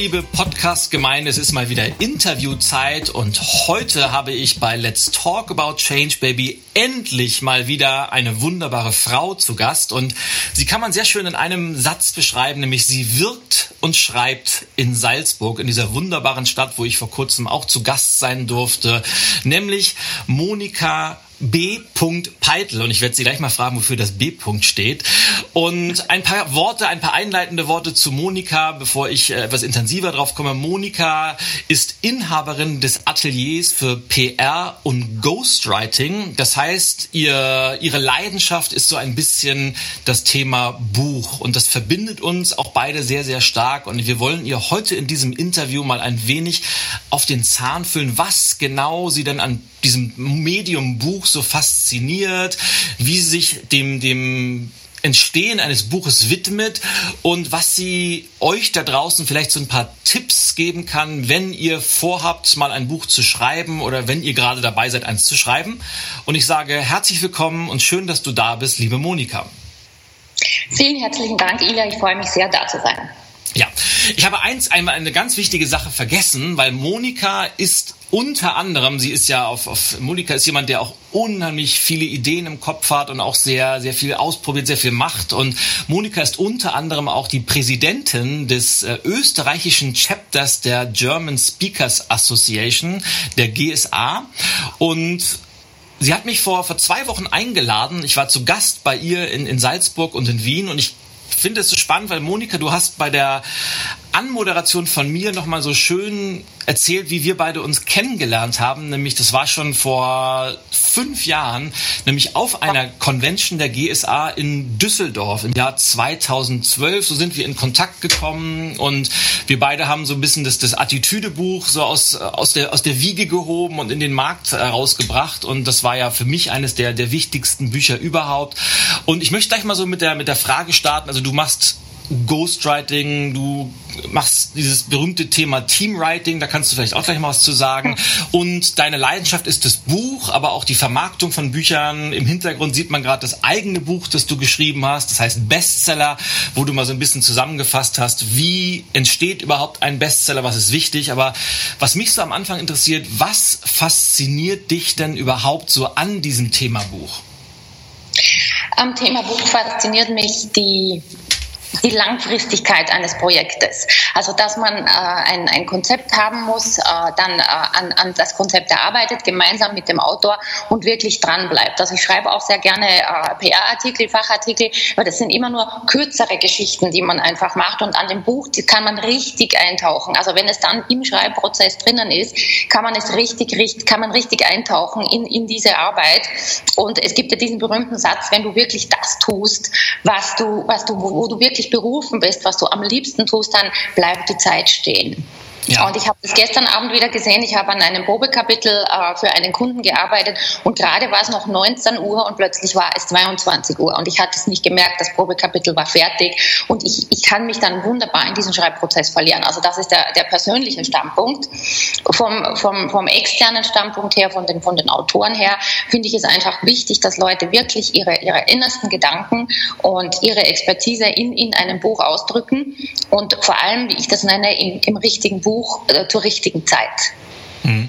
Liebe Podcast-Gemeinde, es ist mal wieder Interviewzeit und heute habe ich bei Let's Talk About Change Baby endlich mal wieder eine wunderbare Frau zu Gast und sie kann man sehr schön in einem Satz beschreiben, nämlich sie wirkt und schreibt in Salzburg, in dieser wunderbaren Stadt, wo ich vor kurzem auch zu Gast sein durfte, nämlich Monika B. Peitel und ich werde Sie gleich mal fragen, wofür das B. steht. Und ein paar Worte, ein paar einleitende Worte zu Monika, bevor ich äh, etwas intensiver drauf komme. Monika ist Inhaberin des Ateliers für PR und Ghostwriting. Das heißt, ihr, ihre Leidenschaft ist so ein bisschen das Thema Buch und das verbindet uns auch beide sehr, sehr stark und wir wollen ihr heute in diesem Interview mal ein wenig auf den Zahn füllen, was genau sie denn an diesem Medium Buch so fasziniert, wie sie sich dem, dem Entstehen eines Buches widmet und was sie euch da draußen vielleicht so ein paar Tipps geben kann, wenn ihr vorhabt, mal ein Buch zu schreiben oder wenn ihr gerade dabei seid, eins zu schreiben. Und ich sage herzlich willkommen und schön, dass du da bist, liebe Monika. Vielen herzlichen Dank, Ila. Ich freue mich sehr, da zu sein. Ja, ich habe eins einmal eine ganz wichtige Sache vergessen, weil Monika ist unter anderem, sie ist ja auf, auf Monika ist jemand, der auch unheimlich viele Ideen im Kopf hat und auch sehr, sehr viel ausprobiert, sehr viel macht. Und Monika ist unter anderem auch die Präsidentin des äh, österreichischen Chapters der German Speakers Association, der GSA. Und Sie hat mich vor, vor zwei Wochen eingeladen. Ich war zu Gast bei ihr in, in Salzburg und in Wien und ich finde es so spannend, weil Monika, du hast bei der Anmoderation von mir nochmal so schön erzählt, wie wir beide uns kennengelernt haben. Nämlich, das war schon vor fünf Jahren, nämlich auf einer Convention der GSA in Düsseldorf im Jahr 2012. So sind wir in Kontakt gekommen und wir beide haben so ein bisschen das, das Attitüdebuch so aus, aus, der, aus der Wiege gehoben und in den Markt herausgebracht. Und das war ja für mich eines der, der wichtigsten Bücher überhaupt. Und ich möchte gleich mal so mit der, mit der Frage starten. Also du machst Ghostwriting, du machst dieses berühmte Thema Teamwriting, da kannst du vielleicht auch gleich mal was zu sagen. Und deine Leidenschaft ist das Buch, aber auch die Vermarktung von Büchern. Im Hintergrund sieht man gerade das eigene Buch, das du geschrieben hast, das heißt Bestseller, wo du mal so ein bisschen zusammengefasst hast, wie entsteht überhaupt ein Bestseller, was ist wichtig. Aber was mich so am Anfang interessiert, was fasziniert dich denn überhaupt so an diesem Thema Buch? Am Thema Buch fasziniert mich die die Langfristigkeit eines Projektes. Also dass man äh, ein, ein Konzept haben muss, äh, dann äh, an, an das Konzept erarbeitet, gemeinsam mit dem Autor und wirklich dran bleibt. Also ich schreibe auch sehr gerne äh, PR-Artikel, Fachartikel, aber das sind immer nur kürzere Geschichten, die man einfach macht und an dem Buch kann man richtig eintauchen. Also wenn es dann im Schreibprozess drinnen ist, kann man es richtig, richtig kann man richtig eintauchen in, in diese Arbeit. Und es gibt ja diesen berühmten Satz, wenn du wirklich das tust, was du, was du, wo du wirklich wirklich berufen bist, was du am liebsten tust, dann bleibt die Zeit stehen. Ja. Und ich habe das gestern Abend wieder gesehen. Ich habe an einem Probekapitel äh, für einen Kunden gearbeitet und gerade war es noch 19 Uhr und plötzlich war es 22 Uhr und ich hatte es nicht gemerkt. Das Probekapitel war fertig und ich, ich kann mich dann wunderbar in diesen Schreibprozess verlieren. Also das ist der, der persönliche Standpunkt. Vom, vom, vom externen Standpunkt her, von den, von den Autoren her, finde ich es einfach wichtig, dass Leute wirklich ihre, ihre innersten Gedanken und ihre Expertise in, in einem Buch ausdrücken und vor allem, wie ich das nenne, in, im richtigen Buch Buch äh, zur richtigen Zeit. Mhm.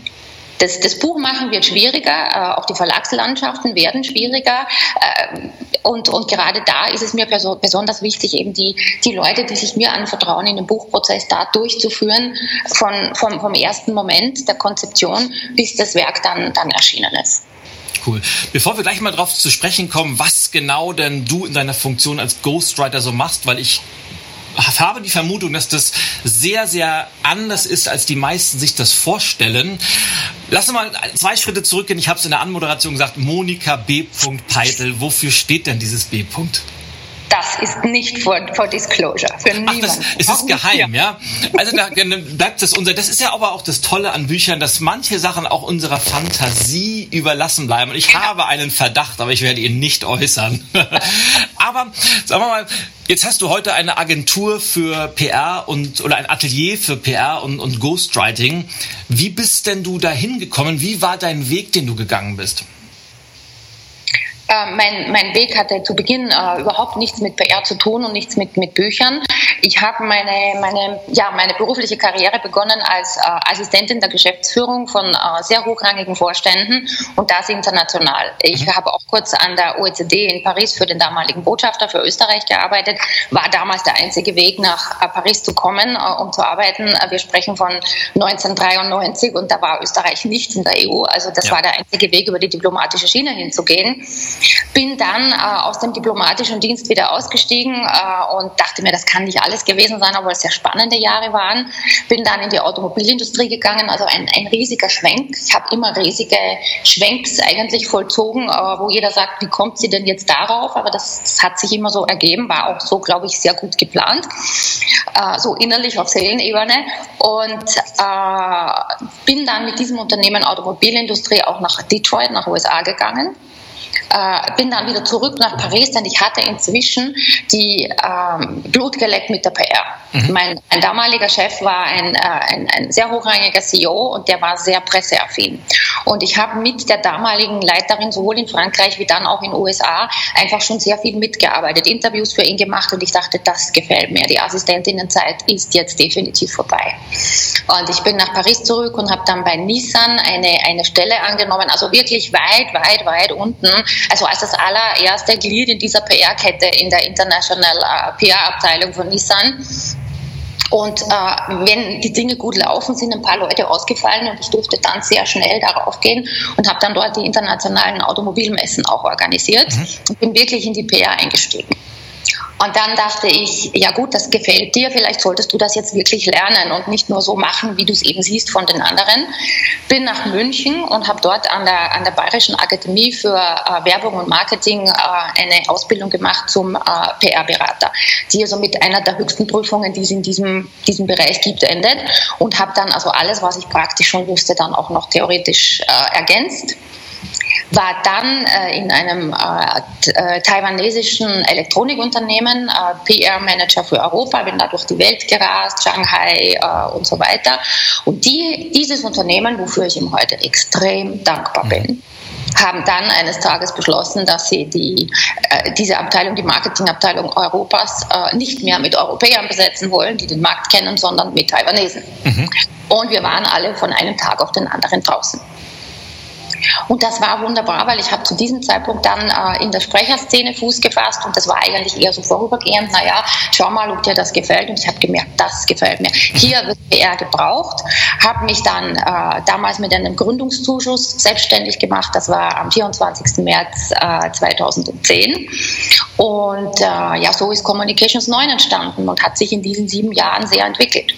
Das, das Buch machen wird schwieriger, äh, auch die Verlagslandschaften werden schwieriger. Äh, und, und gerade da ist es mir besonders wichtig, eben die, die Leute, die sich mir anvertrauen, in den Buchprozess da durchzuführen, von, vom, vom ersten Moment der Konzeption bis das Werk dann, dann erschienen ist. Cool. Bevor wir gleich mal darauf zu sprechen kommen, was genau denn du in deiner Funktion als Ghostwriter so machst, weil ich habe die Vermutung, dass das sehr, sehr anders ist, als die meisten sich das vorstellen. Lass uns mal zwei Schritte zurückgehen. Ich habe es in der Anmoderation gesagt, Monika B. Peitel. Wofür steht denn dieses B. -Punkt? Das ist nicht for, for disclosure. Für Ach, das, es ist geheim, ja. Also da bleibt es unser. Das ist ja aber auch das Tolle an Büchern, dass manche Sachen auch unserer Fantasie überlassen bleiben. Und ich genau. habe einen Verdacht, aber ich werde ihn nicht äußern. aber sagen wir mal, jetzt hast du heute eine Agentur für PR und oder ein Atelier für PR und, und Ghostwriting. Wie bist denn du dahin gekommen? Wie war dein Weg, den du gegangen bist? Äh, mein, mein Weg hatte zu Beginn äh, überhaupt nichts mit PR zu tun und nichts mit, mit Büchern. Ich habe meine, meine, ja, meine berufliche Karriere begonnen als äh, Assistentin der Geschäftsführung von äh, sehr hochrangigen Vorständen und das international. Ich mhm. habe auch kurz an der OECD in Paris für den damaligen Botschafter für Österreich gearbeitet, war damals der einzige Weg nach äh, Paris zu kommen, äh, um zu arbeiten. wir sprechen von 1993 und da war Österreich nicht in der EU. Also das ja. war der einzige Weg, über die diplomatische Schiene hinzugehen. Bin dann äh, aus dem diplomatischen Dienst wieder ausgestiegen äh, und dachte mir, das kann nicht alles gewesen sein, obwohl es sehr spannende Jahre waren. Bin dann in die Automobilindustrie gegangen, also ein, ein riesiger Schwenk. Ich habe immer riesige Schwenks eigentlich vollzogen, äh, wo jeder sagt, wie kommt sie denn jetzt darauf? Aber das, das hat sich immer so ergeben, war auch so, glaube ich, sehr gut geplant, äh, so innerlich auf Seelenebene. Und äh, bin dann mit diesem Unternehmen Automobilindustrie auch nach Detroit, nach USA gegangen äh, bin dann wieder zurück nach Paris, denn ich hatte inzwischen die ähm, Blut geleckt mit der PR. Mhm. Mein, mein, damaliger Chef war ein, äh, ein, ein, sehr hochrangiger CEO und der war sehr presseaffin. Und ich habe mit der damaligen Leiterin sowohl in Frankreich wie dann auch in den USA einfach schon sehr viel mitgearbeitet, Interviews für ihn gemacht und ich dachte, das gefällt mir. Die Assistentinnenzeit ist jetzt definitiv vorbei. Und ich bin nach Paris zurück und habe dann bei Nissan eine, eine Stelle angenommen, also wirklich weit, weit, weit unten also als das allererste Glied in dieser PR-Kette in der International äh, PR-Abteilung von Nissan. Und äh, wenn die Dinge gut laufen, sind ein paar Leute ausgefallen und ich durfte dann sehr schnell darauf gehen und habe dann dort die internationalen Automobilmessen auch organisiert mhm. und bin wirklich in die PR eingestiegen. Und dann dachte ich, ja gut, das gefällt dir, vielleicht solltest du das jetzt wirklich lernen und nicht nur so machen, wie du es eben siehst von den anderen. Bin nach München und habe dort an der, an der Bayerischen Akademie für äh, Werbung und Marketing äh, eine Ausbildung gemacht zum äh, PR-Berater, die also mit einer der höchsten Prüfungen, die es in diesem, diesem Bereich gibt, endet. Und habe dann also alles, was ich praktisch schon wusste, dann auch noch theoretisch äh, ergänzt war dann äh, in einem äh, äh taiwanesischen Elektronikunternehmen äh, PR-Manager für Europa, bin da durch die Welt gerast, Shanghai äh, und so weiter. Und die, dieses Unternehmen, wofür ich ihm heute extrem dankbar bin, haben dann eines Tages beschlossen, dass sie die, äh, diese Abteilung, die Marketingabteilung Europas, äh, nicht mehr mit Europäern besetzen wollen, die den Markt kennen, sondern mit Taiwanesen. Mhm. Und wir waren alle von einem Tag auf den anderen draußen. Und das war wunderbar, weil ich habe zu diesem Zeitpunkt dann äh, in der Sprecherszene Fuß gefasst und das war eigentlich eher so vorübergehend, naja, schau mal, ob dir das gefällt. Und ich habe gemerkt, das gefällt mir. Hier wird PR gebraucht. Habe mich dann äh, damals mit einem Gründungszuschuss selbstständig gemacht. Das war am 24. März äh, 2010. Und äh, ja, so ist Communications 9 entstanden und hat sich in diesen sieben Jahren sehr entwickelt.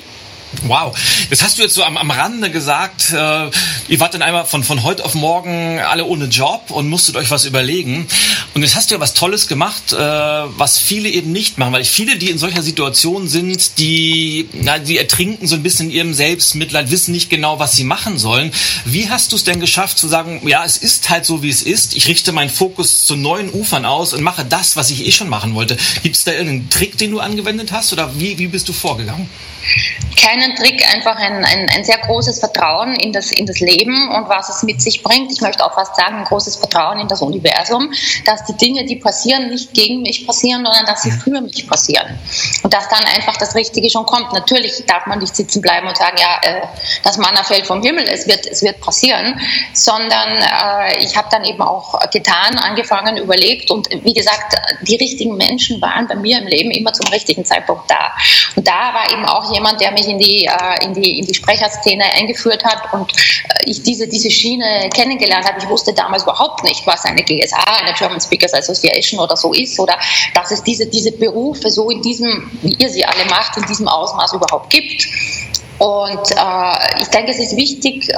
Wow, das hast du jetzt so am, am Rande gesagt, äh, ihr wart dann einmal von, von heute auf morgen alle ohne Job und musstet euch was überlegen. Und jetzt hast du ja was Tolles gemacht, äh, was viele eben nicht machen, weil viele, die in solcher Situation sind, die, na, die ertrinken so ein bisschen in ihrem Selbstmitleid, wissen nicht genau, was sie machen sollen. Wie hast du es denn geschafft zu sagen, ja, es ist halt so, wie es ist, ich richte meinen Fokus zu neuen Ufern aus und mache das, was ich eh schon machen wollte. Gibt es da irgendeinen Trick, den du angewendet hast oder wie, wie bist du vorgegangen? Keinen Trick, einfach ein, ein, ein, sehr großes Vertrauen in das, in das Leben und was es mit sich bringt. Ich möchte auch fast sagen, ein großes Vertrauen in das Universum, dass die Dinge, die passieren, nicht gegen mich passieren, sondern dass sie für mich passieren. Und dass dann einfach das Richtige schon kommt. Natürlich darf man nicht sitzen bleiben und sagen, ja, äh, das Manna fällt vom Himmel, es wird, es wird passieren, sondern äh, ich habe dann eben auch getan, angefangen, überlegt und wie gesagt, die richtigen Menschen waren bei mir im Leben immer zum richtigen Zeitpunkt da. Und da war eben auch jemand, der mich in die, äh, in die, in die Sprecherszene eingeführt hat und äh, ich diese, diese Schiene kennengelernt habe. Ich wusste damals überhaupt nicht, was eine GSA, eine German Speakers Association oder so ist oder dass es diese, diese Berufe so in diesem, wie ihr sie alle macht, in diesem Ausmaß überhaupt gibt. Und äh, ich denke, es ist wichtig, äh,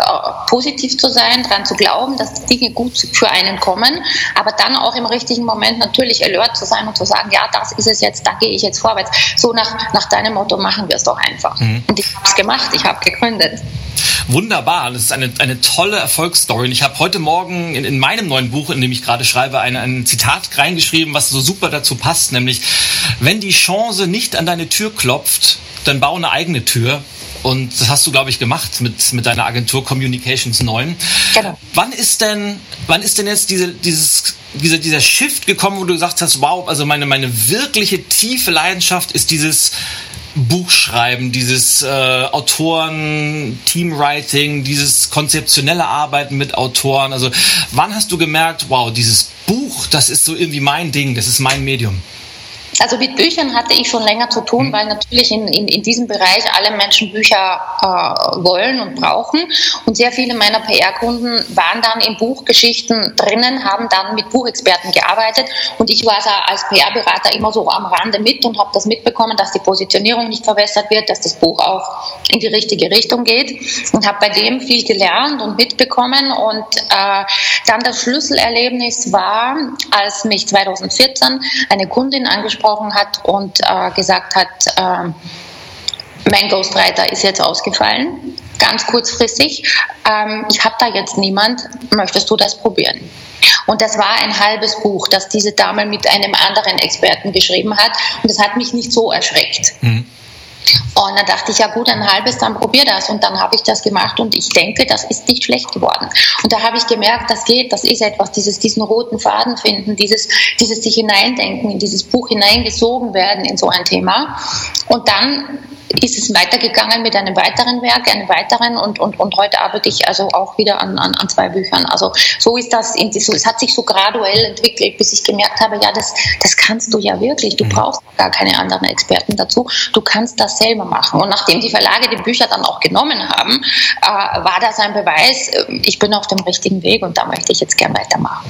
positiv zu sein, daran zu glauben, dass die Dinge gut für einen kommen, aber dann auch im richtigen Moment natürlich alert zu sein und zu sagen, ja, das ist es jetzt, da gehe ich jetzt vorwärts. So nach, nach deinem Motto machen wir es doch einfach. Mhm. Und ich habe es gemacht, ich habe gegründet. Wunderbar, das ist eine, eine tolle Erfolgsstory. Und ich habe heute Morgen in, in meinem neuen Buch, in dem ich gerade schreibe, ein, ein Zitat reingeschrieben, was so super dazu passt, nämlich, wenn die Chance nicht an deine Tür klopft, dann bau eine eigene Tür. Und das hast du, glaube ich, gemacht mit, mit deiner Agentur Communications 9. Genau. Wann ist denn, wann ist denn jetzt diese, dieses, dieser, dieser Shift gekommen, wo du gesagt hast, wow, also meine, meine wirkliche tiefe Leidenschaft ist dieses Buchschreiben, dieses äh, Autoren, Teamwriting, dieses konzeptionelle Arbeiten mit Autoren. Also wann hast du gemerkt, wow, dieses Buch, das ist so irgendwie mein Ding, das ist mein Medium? Also mit Büchern hatte ich schon länger zu tun, mhm. weil natürlich in, in, in diesem Bereich alle Menschen Bücher äh, wollen und brauchen. Und sehr viele meiner PR-Kunden waren dann in Buchgeschichten drinnen, haben dann mit Buchexperten gearbeitet. Und ich war als PR-Berater immer so am Rande mit und habe das mitbekommen, dass die Positionierung nicht verwässert wird, dass das Buch auch in die richtige Richtung geht. Und habe bei dem viel gelernt und mitbekommen. Und äh, dann das Schlüsselerlebnis war, als mich 2014 eine Kundin angesprochen gesprochen hat und äh, gesagt hat, äh, mein Ghostwriter ist jetzt ausgefallen, ganz kurzfristig. Ähm, ich habe da jetzt niemand, möchtest du das probieren? Und das war ein halbes Buch, das diese Dame mit einem anderen Experten geschrieben hat. Und das hat mich nicht so erschreckt. Mhm. Und dann dachte ich, ja gut, ein halbes, dann probier das. Und dann habe ich das gemacht und ich denke, das ist nicht schlecht geworden. Und da habe ich gemerkt, das geht, das ist etwas, dieses, diesen roten Faden finden, dieses, dieses sich hineindenken, in dieses Buch hineingesogen werden in so ein Thema. Und dann ist es weitergegangen mit einem weiteren Werk, einem weiteren und, und, und heute arbeite ich also auch wieder an, an, an zwei Büchern. Also so ist das, in, so, es hat sich so graduell entwickelt, bis ich gemerkt habe, ja, das, das kannst du ja wirklich. Du mhm. brauchst gar keine anderen Experten dazu. Du kannst das selber machen. Und nachdem die Verlage die Bücher dann auch genommen haben, äh, war das ein Beweis, äh, ich bin auf dem richtigen Weg und da möchte ich jetzt gern weitermachen.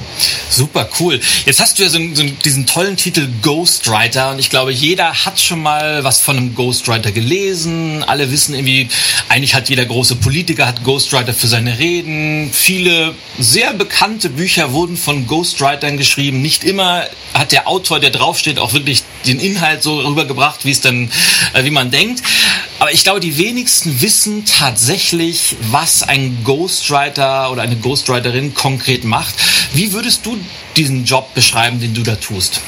Super cool. Jetzt hast du ja so, so diesen tollen Titel Ghostwriter und ich glaube, jeder hat schon mal was von einem Ghostwriter gelesen. Alle wissen irgendwie, eigentlich hat jeder große Politiker hat Ghostwriter für seine Reden. Viele sehr bekannte Bücher wurden von Ghostwritern geschrieben. Nicht immer hat der Autor, der draufsteht, auch wirklich den Inhalt so rübergebracht, wie es dann, äh, wie man denkt. Aber ich glaube, die wenigsten wissen tatsächlich, was ein Ghostwriter oder eine Ghostwriterin konkret macht. Wie würdest du diesen Job beschreiben, den du da tust?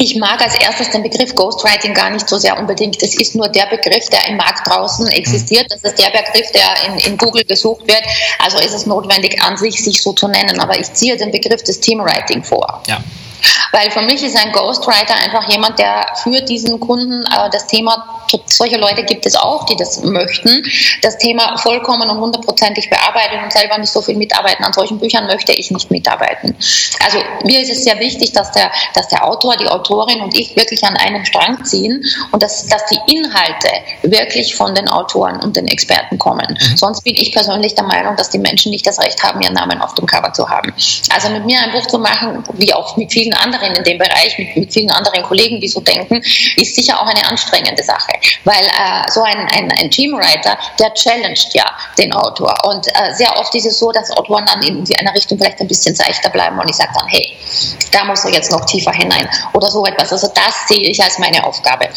Ich mag als erstes den Begriff Ghostwriting gar nicht so sehr unbedingt. Das ist nur der Begriff, der im Markt draußen existiert. Das ist der Begriff, der in, in Google gesucht wird. Also ist es notwendig, an sich sich so zu nennen. Aber ich ziehe den Begriff des Teamwriting vor. Ja. Weil für mich ist ein Ghostwriter einfach jemand, der für diesen Kunden äh, das Thema solche Leute gibt es auch, die das möchten, das Thema vollkommen und hundertprozentig bearbeiten und selber nicht so viel mitarbeiten. An solchen Büchern möchte ich nicht mitarbeiten. Also mir ist es sehr wichtig, dass der, dass der Autor, die Autorin und ich wirklich an einem Strang ziehen und dass, dass die Inhalte wirklich von den Autoren und den Experten kommen. Mhm. Sonst bin ich persönlich der Meinung, dass die Menschen nicht das Recht haben, ihren Namen auf dem Cover zu haben. Also mit mir ein Buch zu machen, wie auch mit vielen anderen in dem Bereich, mit, mit vielen anderen Kollegen, die so denken, ist sicher auch eine anstrengende Sache weil äh, so ein, ein, ein Teamwriter, der challenged ja den Autor. Und äh, sehr oft ist es so, dass Autoren dann in einer Richtung vielleicht ein bisschen seichter bleiben und ich sage dann, hey, da musst du jetzt noch tiefer hinein oder so etwas. Also das sehe ich als meine Aufgabe.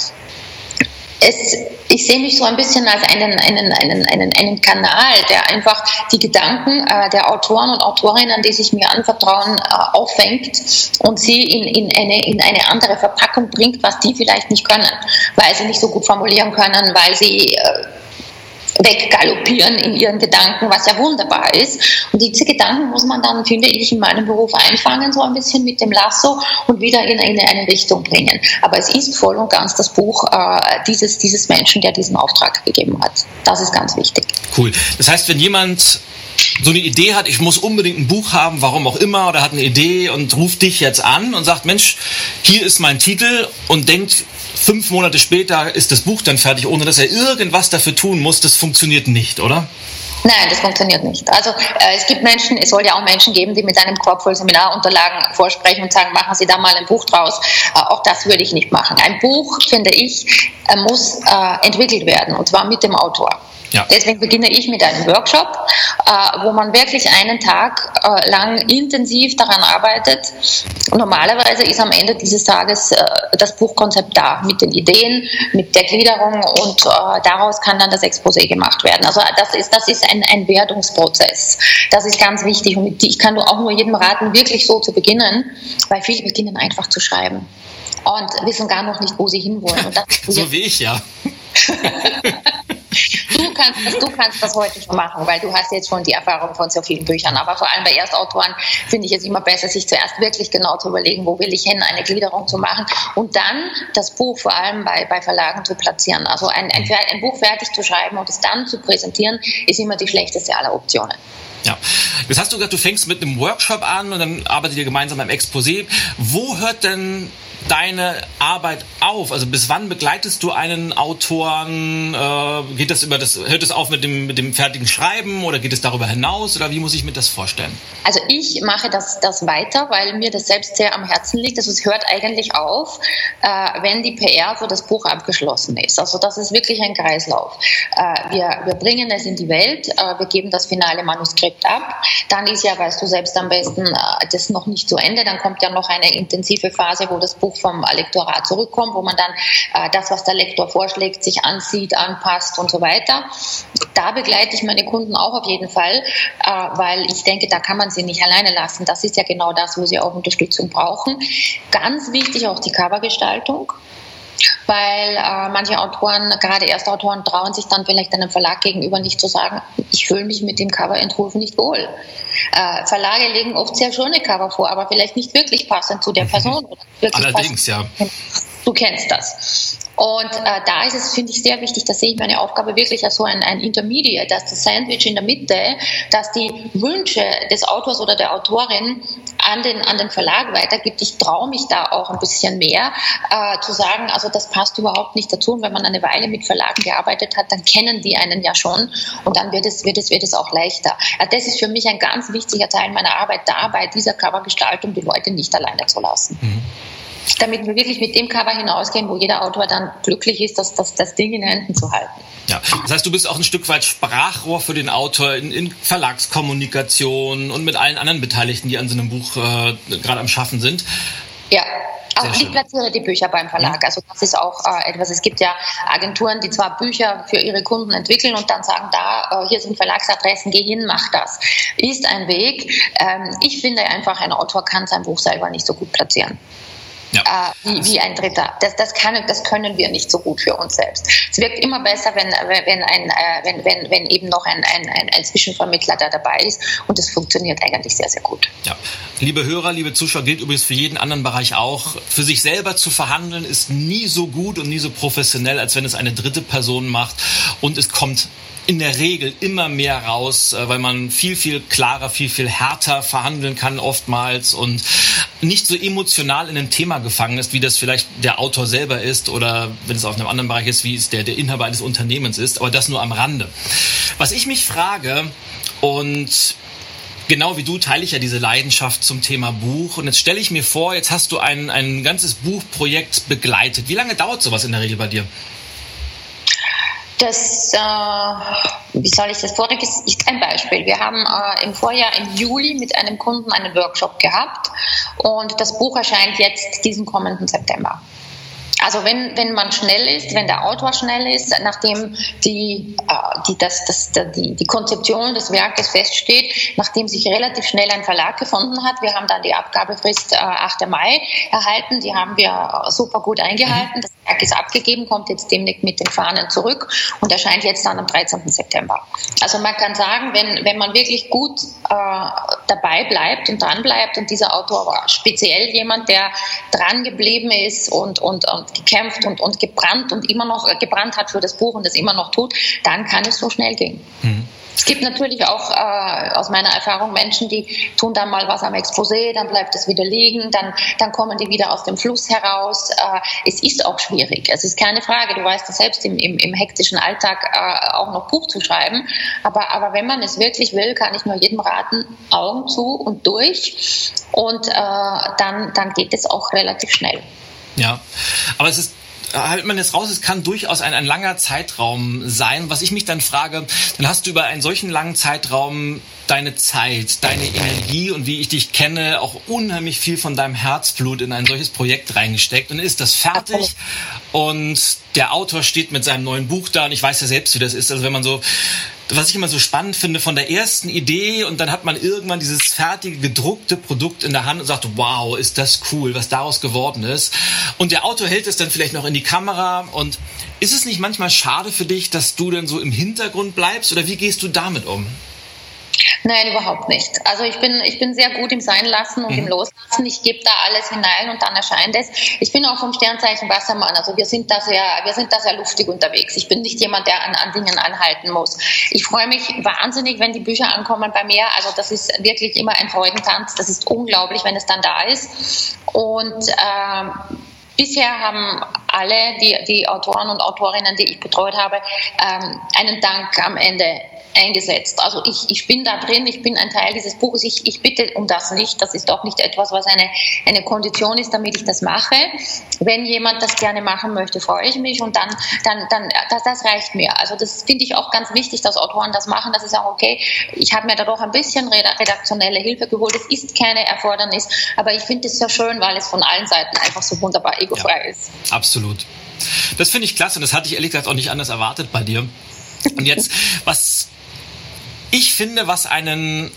Es, ich sehe mich so ein bisschen als einen, einen, einen, einen, einen Kanal, der einfach die Gedanken äh, der Autoren und Autorinnen, die sich mir anvertrauen, äh, auffängt und sie in, in, eine, in eine andere Verpackung bringt, was die vielleicht nicht können, weil sie nicht so gut formulieren können, weil sie äh, weggaloppieren in ihren Gedanken, was ja wunderbar ist. Und diese Gedanken muss man dann, finde ich, in meinem Beruf einfangen, so ein bisschen mit dem Lasso und wieder in eine, eine Richtung bringen. Aber es ist voll und ganz das Buch äh, dieses, dieses Menschen, der diesen Auftrag gegeben hat. Das ist ganz wichtig. Cool. Das heißt, wenn jemand so eine Idee hat, ich muss unbedingt ein Buch haben, warum auch immer, oder hat eine Idee und ruft dich jetzt an und sagt, Mensch, hier ist mein Titel und denkt, fünf Monate später ist das Buch dann fertig, ohne dass er irgendwas dafür tun muss, das funktioniert nicht, oder? Nein, das funktioniert nicht. Also äh, es gibt Menschen, es soll ja auch Menschen geben, die mit einem Korb voll Seminarunterlagen vorsprechen und sagen, machen Sie da mal ein Buch draus. Äh, auch das würde ich nicht machen. Ein Buch, finde ich, äh, muss äh, entwickelt werden und zwar mit dem Autor. Ja. Deswegen beginne ich mit einem Workshop, äh, wo man wirklich einen Tag äh, lang intensiv daran arbeitet. Normalerweise ist am Ende dieses Tages das Buchkonzept da mit den Ideen, mit der Gliederung und daraus kann dann das Exposé gemacht werden. Also das ist, das ist ein, ein Wertungsprozess. Das ist ganz wichtig und ich kann auch nur jedem raten, wirklich so zu beginnen, weil viele beginnen einfach zu schreiben und wissen gar noch nicht, wo sie hinwollen. so wie ich, ja. Du kannst, das, du kannst das heute schon machen, weil du hast jetzt schon die Erfahrung von so vielen Büchern. Aber vor allem bei Erstautoren finde ich es immer besser, sich zuerst wirklich genau zu überlegen, wo will ich hin, eine Gliederung zu machen und dann das Buch vor allem bei, bei Verlagen zu platzieren. Also ein, ein, ein Buch fertig zu schreiben und es dann zu präsentieren, ist immer die schlechteste aller Optionen. Ja, jetzt hast du gesagt, du fängst mit einem Workshop an und dann arbeitet ihr gemeinsam am Exposé. Wo hört denn deine Arbeit auf? Also bis wann begleitest du einen Autoren? Äh, geht das über das, hört es auf mit dem, mit dem fertigen Schreiben oder geht es darüber hinaus oder wie muss ich mir das vorstellen? Also ich mache das, das weiter, weil mir das selbst sehr am Herzen liegt. Also es hört eigentlich auf, äh, wenn die PR für das Buch abgeschlossen ist. Also das ist wirklich ein Kreislauf. Äh, wir, wir bringen es in die Welt, äh, wir geben das finale Manuskript ab. Dann ist ja, weißt du selbst am besten, äh, das noch nicht zu Ende. Dann kommt ja noch eine intensive Phase, wo das Buch Buch vom Lektorat zurückkommt, wo man dann äh, das, was der Lektor vorschlägt, sich ansieht, anpasst und so weiter. Da begleite ich meine Kunden auch auf jeden Fall, äh, weil ich denke, da kann man sie nicht alleine lassen. Das ist ja genau das, wo sie auch Unterstützung brauchen. Ganz wichtig auch die Covergestaltung weil äh, manche Autoren, gerade Erstautoren, trauen sich dann vielleicht einem Verlag gegenüber nicht zu sagen, ich fühle mich mit dem Coverentwurf nicht wohl. Äh, Verlage legen oft sehr schöne Cover vor, aber vielleicht nicht wirklich passend zu der. Person. Allerdings, ja. Du kennst das. Und äh, da ist es, finde ich, sehr wichtig, da sehe ich meine Aufgabe wirklich als so ein, ein Intermediate, dass das Sandwich in der Mitte, dass die Wünsche des Autors oder der Autorin an den, an den Verlag weitergibt. Ich traue mich da auch ein bisschen mehr äh, zu sagen, also das passt überhaupt nicht dazu. Und wenn man eine Weile mit Verlagen gearbeitet hat, dann kennen die einen ja schon und dann wird es, wird es, wird es auch leichter. Äh, das ist für mich ein ganz wichtiger Teil meiner Arbeit, da bei dieser Covergestaltung die Leute nicht alleine zu lassen. Mhm damit wir wirklich mit dem Cover hinausgehen, wo jeder Autor dann glücklich ist, das, das, das Ding in Händen zu halten. Ja, das heißt, du bist auch ein Stück weit Sprachrohr für den Autor in, in Verlagskommunikation und mit allen anderen Beteiligten, die an so einem Buch äh, gerade am Schaffen sind. Ja. Auch ich platziere die Bücher beim Verlag. Mhm. Also das ist auch äh, etwas. Es gibt ja Agenturen, die zwar Bücher für ihre Kunden entwickeln und dann sagen, da, äh, hier sind Verlagsadressen, geh hin, mach das. Ist ein Weg. Ähm, ich finde einfach, ein Autor kann sein Buch selber nicht so gut platzieren ja. äh, wie, wie, ein Dritter. Das, das, kann, das können wir nicht so gut für uns selbst. Es wirkt immer besser, wenn, wenn, ein, äh, wenn, wenn, wenn eben noch ein, ein, ein, ein Zwischenvermittler da dabei ist und es funktioniert eigentlich sehr, sehr gut. Ja. Liebe Hörer, liebe Zuschauer, gilt übrigens für jeden anderen Bereich auch. Für sich selber zu verhandeln ist nie so gut und nie so professionell, als wenn es eine dritte Person macht und es kommt in der Regel immer mehr raus, äh, weil man viel, viel klarer, viel, viel härter verhandeln kann oftmals und nicht so emotional in ein Thema gefangen ist, wie das vielleicht der Autor selber ist oder wenn es auf einem anderen Bereich ist, wie es der, der Inhaber eines Unternehmens ist, aber das nur am Rande. Was ich mich frage und genau wie du teile ich ja diese Leidenschaft zum Thema Buch. Und jetzt stelle ich mir vor, jetzt hast du ein, ein ganzes Buchprojekt begleitet. Wie lange dauert sowas in der Regel bei dir? Das, äh, wie soll ich das vorlegen, ist ein Beispiel. Wir haben äh, im Vorjahr im Juli mit einem Kunden einen Workshop gehabt und das Buch erscheint jetzt diesen kommenden September. Also wenn, wenn man schnell ist, wenn der Autor schnell ist, nachdem die, äh, die, das, das, die, die Konzeption des Werkes feststeht, nachdem sich relativ schnell ein Verlag gefunden hat, wir haben dann die Abgabefrist äh, 8. Mai erhalten, die haben wir super gut eingehalten. Mhm. Das Werk ist abgegeben, kommt jetzt demnächst mit den Fahnen zurück und erscheint jetzt dann am 13. September. Also man kann sagen, wenn, wenn man wirklich gut äh, dabei bleibt und dran bleibt und dieser Autor war speziell jemand, der dran geblieben ist und, und, und gekämpft und, und gebrannt und immer noch gebrannt hat für das Buch und das immer noch tut, dann kann es so schnell gehen. Mhm. Es gibt natürlich auch äh, aus meiner Erfahrung Menschen, die tun dann mal was am Exposé, dann bleibt es wieder liegen, dann, dann kommen die wieder aus dem Fluss heraus. Äh, es ist auch schwierig. Es ist keine Frage. Du weißt ja selbst im, im, im hektischen Alltag äh, auch noch Buch zu schreiben. Aber, aber wenn man es wirklich will, kann ich nur jedem raten, Augen zu und durch. Und äh, dann, dann geht es auch relativ schnell. Ja, aber es ist halt man jetzt raus, es kann durchaus ein, ein langer Zeitraum sein. Was ich mich dann frage, dann hast du über einen solchen langen Zeitraum deine Zeit, deine Energie und wie ich dich kenne, auch unheimlich viel von deinem Herzblut in ein solches Projekt reingesteckt. Und ist das fertig und der Autor steht mit seinem neuen Buch da und ich weiß ja selbst, wie das ist. Also wenn man so was ich immer so spannend finde, von der ersten Idee und dann hat man irgendwann dieses fertige, gedruckte Produkt in der Hand und sagt, wow, ist das cool, was daraus geworden ist. Und der Autor hält es dann vielleicht noch in die Kamera und ist es nicht manchmal schade für dich, dass du dann so im Hintergrund bleibst oder wie gehst du damit um? Nein, überhaupt nicht. Also ich bin, ich bin sehr gut im Sein lassen und mhm. im Loslassen. Ich gebe da alles hinein und dann erscheint es. Ich bin auch vom Sternzeichen Wassermann. Also wir sind da sehr, wir sind da sehr luftig unterwegs. Ich bin nicht jemand, der an, an Dingen anhalten muss. Ich freue mich wahnsinnig, wenn die Bücher ankommen bei mir. Also das ist wirklich immer ein Freudentanz. Das ist unglaublich, wenn es dann da ist. Und ähm, Bisher haben alle die, die Autoren und Autorinnen, die ich betreut habe, ähm, einen Dank am Ende eingesetzt. Also ich, ich bin da drin, ich bin ein Teil dieses Buches, ich, ich bitte um das nicht. Das ist auch nicht etwas, was eine, eine Kondition ist, damit ich das mache. Wenn jemand das gerne machen möchte, freue ich mich und dann, dann, dann das, das reicht mir. Also das finde ich auch ganz wichtig, dass Autoren das machen, dass sie sagen, okay, ich habe mir da doch ein bisschen redaktionelle Hilfe geholt, es ist keine Erfordernis, aber ich finde es sehr schön, weil es von allen Seiten einfach so wunderbar egofrei ja, ist. Absolut. Das finde ich klasse und das hatte ich ehrlich gesagt auch nicht anders erwartet bei dir. Und jetzt, was ich finde, was einen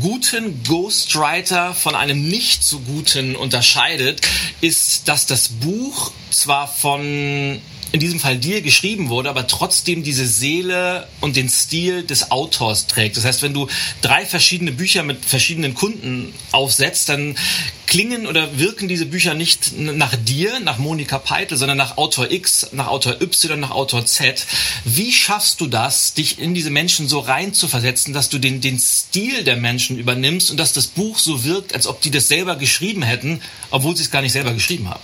guten Ghostwriter von einem nicht so guten unterscheidet, ist, dass das Buch zwar von in diesem Fall dir geschrieben wurde, aber trotzdem diese Seele und den Stil des Autors trägt. Das heißt, wenn du drei verschiedene Bücher mit verschiedenen Kunden aufsetzt, dann klingen oder wirken diese Bücher nicht nach dir, nach Monika Peitel, sondern nach Autor X, nach Autor Y, nach Autor Z. Wie schaffst du das, dich in diese Menschen so rein zu versetzen, dass du den, den Stil der Menschen übernimmst und dass das Buch so wirkt, als ob die das selber geschrieben hätten, obwohl sie es gar nicht selber geschrieben haben?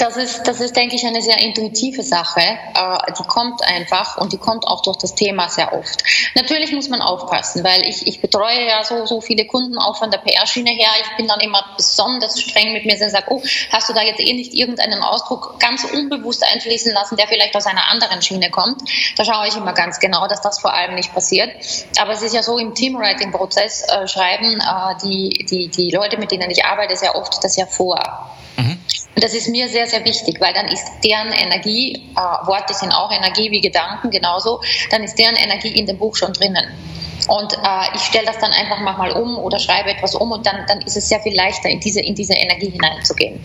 Das ist, das ist, denke ich, eine sehr intuitive Sache. Äh, die kommt einfach und die kommt auch durch das Thema sehr oft. Natürlich muss man aufpassen, weil ich, ich betreue ja so, so viele Kunden auch von der PR-Schiene her. Ich bin dann immer besonders streng mit mir und sage, oh, hast du da jetzt eh nicht irgendeinen Ausdruck ganz unbewusst einfließen lassen, der vielleicht aus einer anderen Schiene kommt? Da schaue ich immer ganz genau, dass das vor allem nicht passiert. Aber es ist ja so im Teamwriting-Prozess äh, schreiben äh, die, die, die Leute, mit denen ich arbeite, sehr oft das ja vor. Mhm. Das ist mir sehr, sehr wichtig, weil dann ist deren Energie, äh, Worte sind auch Energie wie Gedanken genauso, dann ist deren Energie in dem Buch schon drinnen. Und äh, ich stelle das dann einfach manchmal um oder schreibe etwas um und dann, dann ist es sehr viel leichter, in diese, in diese Energie hineinzugehen.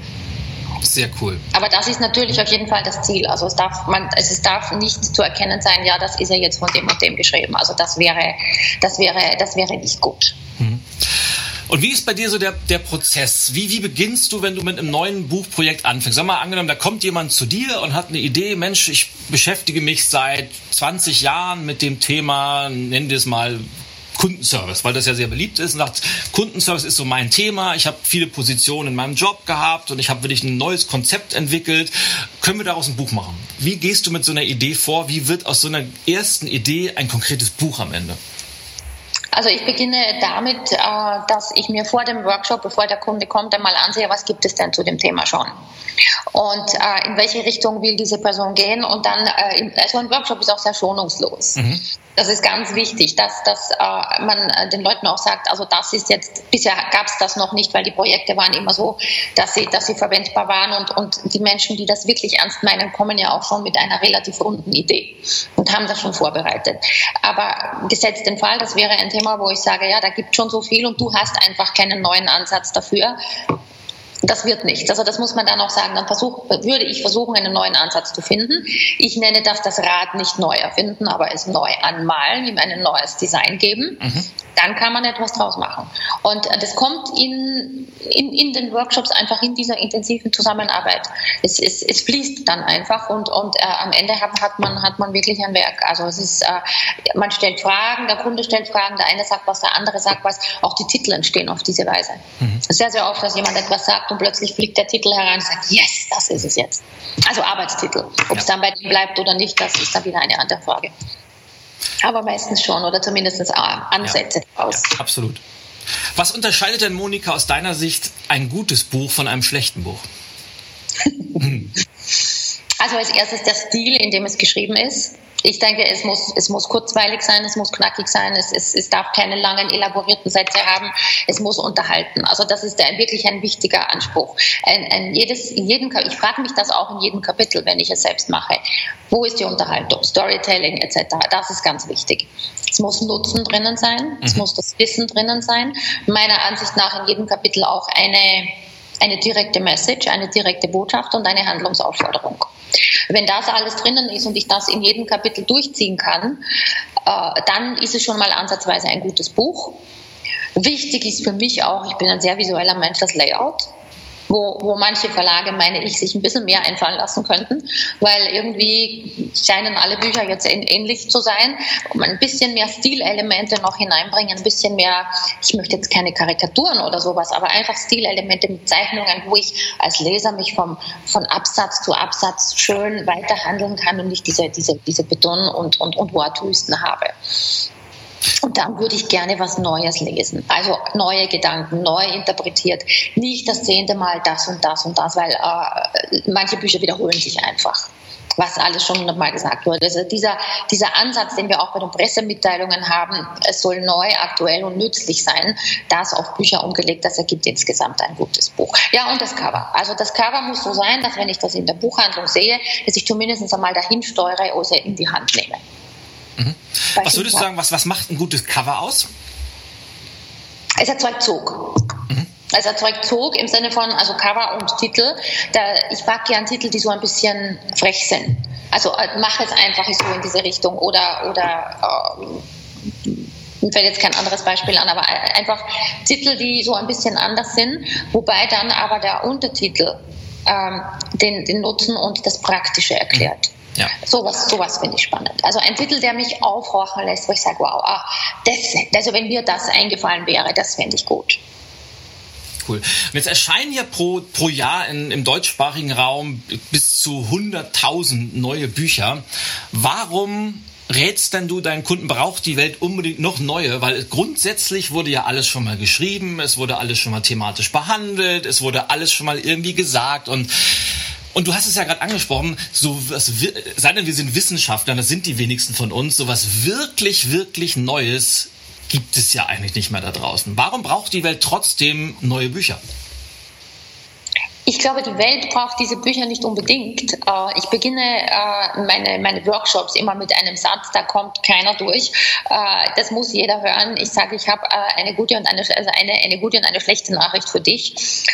Sehr cool. Aber das ist natürlich auf jeden Fall das Ziel. Also es darf, man, es darf nicht zu erkennen sein, ja, das ist ja jetzt von dem und dem geschrieben. Also das wäre, das wäre, das wäre nicht gut. Mhm. Und wie ist bei dir so der, der Prozess? Wie, wie beginnst du, wenn du mit einem neuen Buchprojekt anfängst? Sag mal, angenommen, da kommt jemand zu dir und hat eine Idee, Mensch, ich beschäftige mich seit 20 Jahren mit dem Thema, nennen wir es mal Kundenservice, weil das ja sehr beliebt ist. Und sagt, Kundenservice ist so mein Thema. Ich habe viele Positionen in meinem Job gehabt und ich habe wirklich ein neues Konzept entwickelt. Können wir daraus ein Buch machen? Wie gehst du mit so einer Idee vor? Wie wird aus so einer ersten Idee ein konkretes Buch am Ende? Also ich beginne damit, äh, dass ich mir vor dem Workshop, bevor der Kunde kommt, einmal ansehe, was gibt es denn zu dem Thema schon und äh, in welche Richtung will diese Person gehen und dann, äh, also ein Workshop ist auch sehr schonungslos. Mhm. Das ist ganz wichtig, dass, dass äh, man äh, den Leuten auch sagt, also das ist jetzt, bisher gab es das noch nicht, weil die Projekte waren immer so, dass sie, dass sie verwendbar waren und, und die Menschen, die das wirklich ernst meinen, kommen ja auch schon mit einer relativ runden Idee und haben das schon vorbereitet. Aber gesetzt den Fall, das wäre ein Thema, wo ich sage, ja, da gibt schon so viel und du hast einfach keinen neuen Ansatz dafür, Das wird nichts. Also das muss man dann auch sagen. Dann versuch, würde ich versuchen, einen neuen Ansatz zu finden. Ich nenne das das Rad nicht neu erfinden, aber es neu anmalen, ihm ein neues Design geben. Mhm. Dann kann man etwas draus machen. Und äh, das kommt in, in, in den Workshops einfach in dieser intensiven Zusammenarbeit. Es, es, es fließt dann einfach und, und äh, am Ende hat, hat, man, hat man wirklich ein Werk. Also es ist, äh, man stellt Fragen, der Kunde stellt Fragen, der eine sagt was, der andere sagt was. Auch die Titel entstehen auf diese Weise. Mhm. Sehr, sehr oft, dass jemand etwas sagt und plötzlich fliegt der Titel herein und sagt, yes, das ist es jetzt. Also Arbeitstitel. Ob es ja. dann bei ihm bleibt oder nicht, das ist dann wieder eine andere Frage. Aber meistens schon oder zumindest Ansätze ja. aus. Ja, absolut. Was unterscheidet denn, Monika, aus deiner Sicht ein gutes Buch von einem schlechten Buch? also als erstes der Stil, in dem es geschrieben ist ich denke, es muss, es muss kurzweilig sein, es muss knackig sein, es, es, es darf keine langen, elaborierten Sätze haben, es muss unterhalten. Also das ist ein, wirklich ein wichtiger Anspruch. Ein, ein jedes, in jedem, ich frage mich das auch in jedem Kapitel, wenn ich es selbst mache. Wo ist die Unterhaltung, Storytelling etc.? Das ist ganz wichtig. Es muss Nutzen drinnen sein, es mhm. muss das Wissen drinnen sein. Meiner Ansicht nach in jedem Kapitel auch eine eine direkte Message, eine direkte Botschaft und eine Handlungsaufforderung. Wenn das alles drinnen ist und ich das in jedem Kapitel durchziehen kann, äh, dann ist es schon mal ansatzweise ein gutes Buch. Wichtig ist für mich auch, ich bin ein sehr visueller Mensch, das Layout wo, wo manche Verlage, meine ich, sich ein bisschen mehr einfallen lassen könnten, weil irgendwie scheinen alle Bücher jetzt ähnlich zu sein, um ein bisschen mehr Stilelemente noch hineinbringen, ein bisschen mehr, ich möchte jetzt keine Karikaturen oder sowas, aber einfach Stilelemente mit Zeichnungen, wo ich als Leser mich vom, von Absatz zu Absatz schön weiterhandeln kann und nicht diese, diese, diese Beton- und, und, und Wortwüsten habe. Und dann würde ich gerne was Neues lesen. Also neue Gedanken, neu interpretiert. Nicht das zehnte Mal das und das und das, weil äh, manche Bücher wiederholen sich einfach was alles schon hundertmal gesagt wurde. Also dieser, dieser Ansatz, den wir auch bei den Pressemitteilungen haben, es soll neu, aktuell und nützlich sein, das auf Bücher umgelegt, das ergibt insgesamt ein gutes Buch. Ja, und das Cover. Also das Cover muss so sein, dass wenn ich das in der Buchhandlung sehe, dass ich zumindest einmal dahin steuere oder in die Hand nehme. Mhm. Was würdest du sagen, was, was macht ein gutes Cover aus? Es erzeugt Zug. Mhm. Es erzeugt Zug im Sinne von, also Cover und Titel. Da, ich mag gern Titel, die so ein bisschen frech sind. Also äh, mach es einfach so in diese Richtung oder, oder äh, mir fällt jetzt kein anderes Beispiel an, aber äh, einfach Titel, die so ein bisschen anders sind, wobei dann aber der Untertitel ähm, den, den Nutzen und das Praktische erklärt. Ja. Sowas, sowas finde ich spannend. Also ein Titel, der mich aufhorchen lässt, wo ich sage, wow, ah, das, also wenn mir das eingefallen wäre, das fände ich gut. Cool. Und jetzt erscheinen ja pro, pro Jahr in, im deutschsprachigen Raum bis zu 100.000 neue Bücher. Warum rätst denn du deinen Kunden, braucht die Welt unbedingt noch neue? Weil grundsätzlich wurde ja alles schon mal geschrieben, es wurde alles schon mal thematisch behandelt, es wurde alles schon mal irgendwie gesagt und und du hast es ja gerade angesprochen, so was, sei denn wir sind Wissenschaftler, das sind die wenigsten von uns, so was wirklich, wirklich Neues gibt es ja eigentlich nicht mehr da draußen. Warum braucht die Welt trotzdem neue Bücher? Ich glaube, die Welt braucht diese Bücher nicht unbedingt. Äh, ich beginne äh, meine, meine Workshops immer mit einem Satz, da kommt keiner durch. Äh, das muss jeder hören. Ich sage, ich habe eine gute und eine, also eine, eine gute und eine schlechte Nachricht für dich.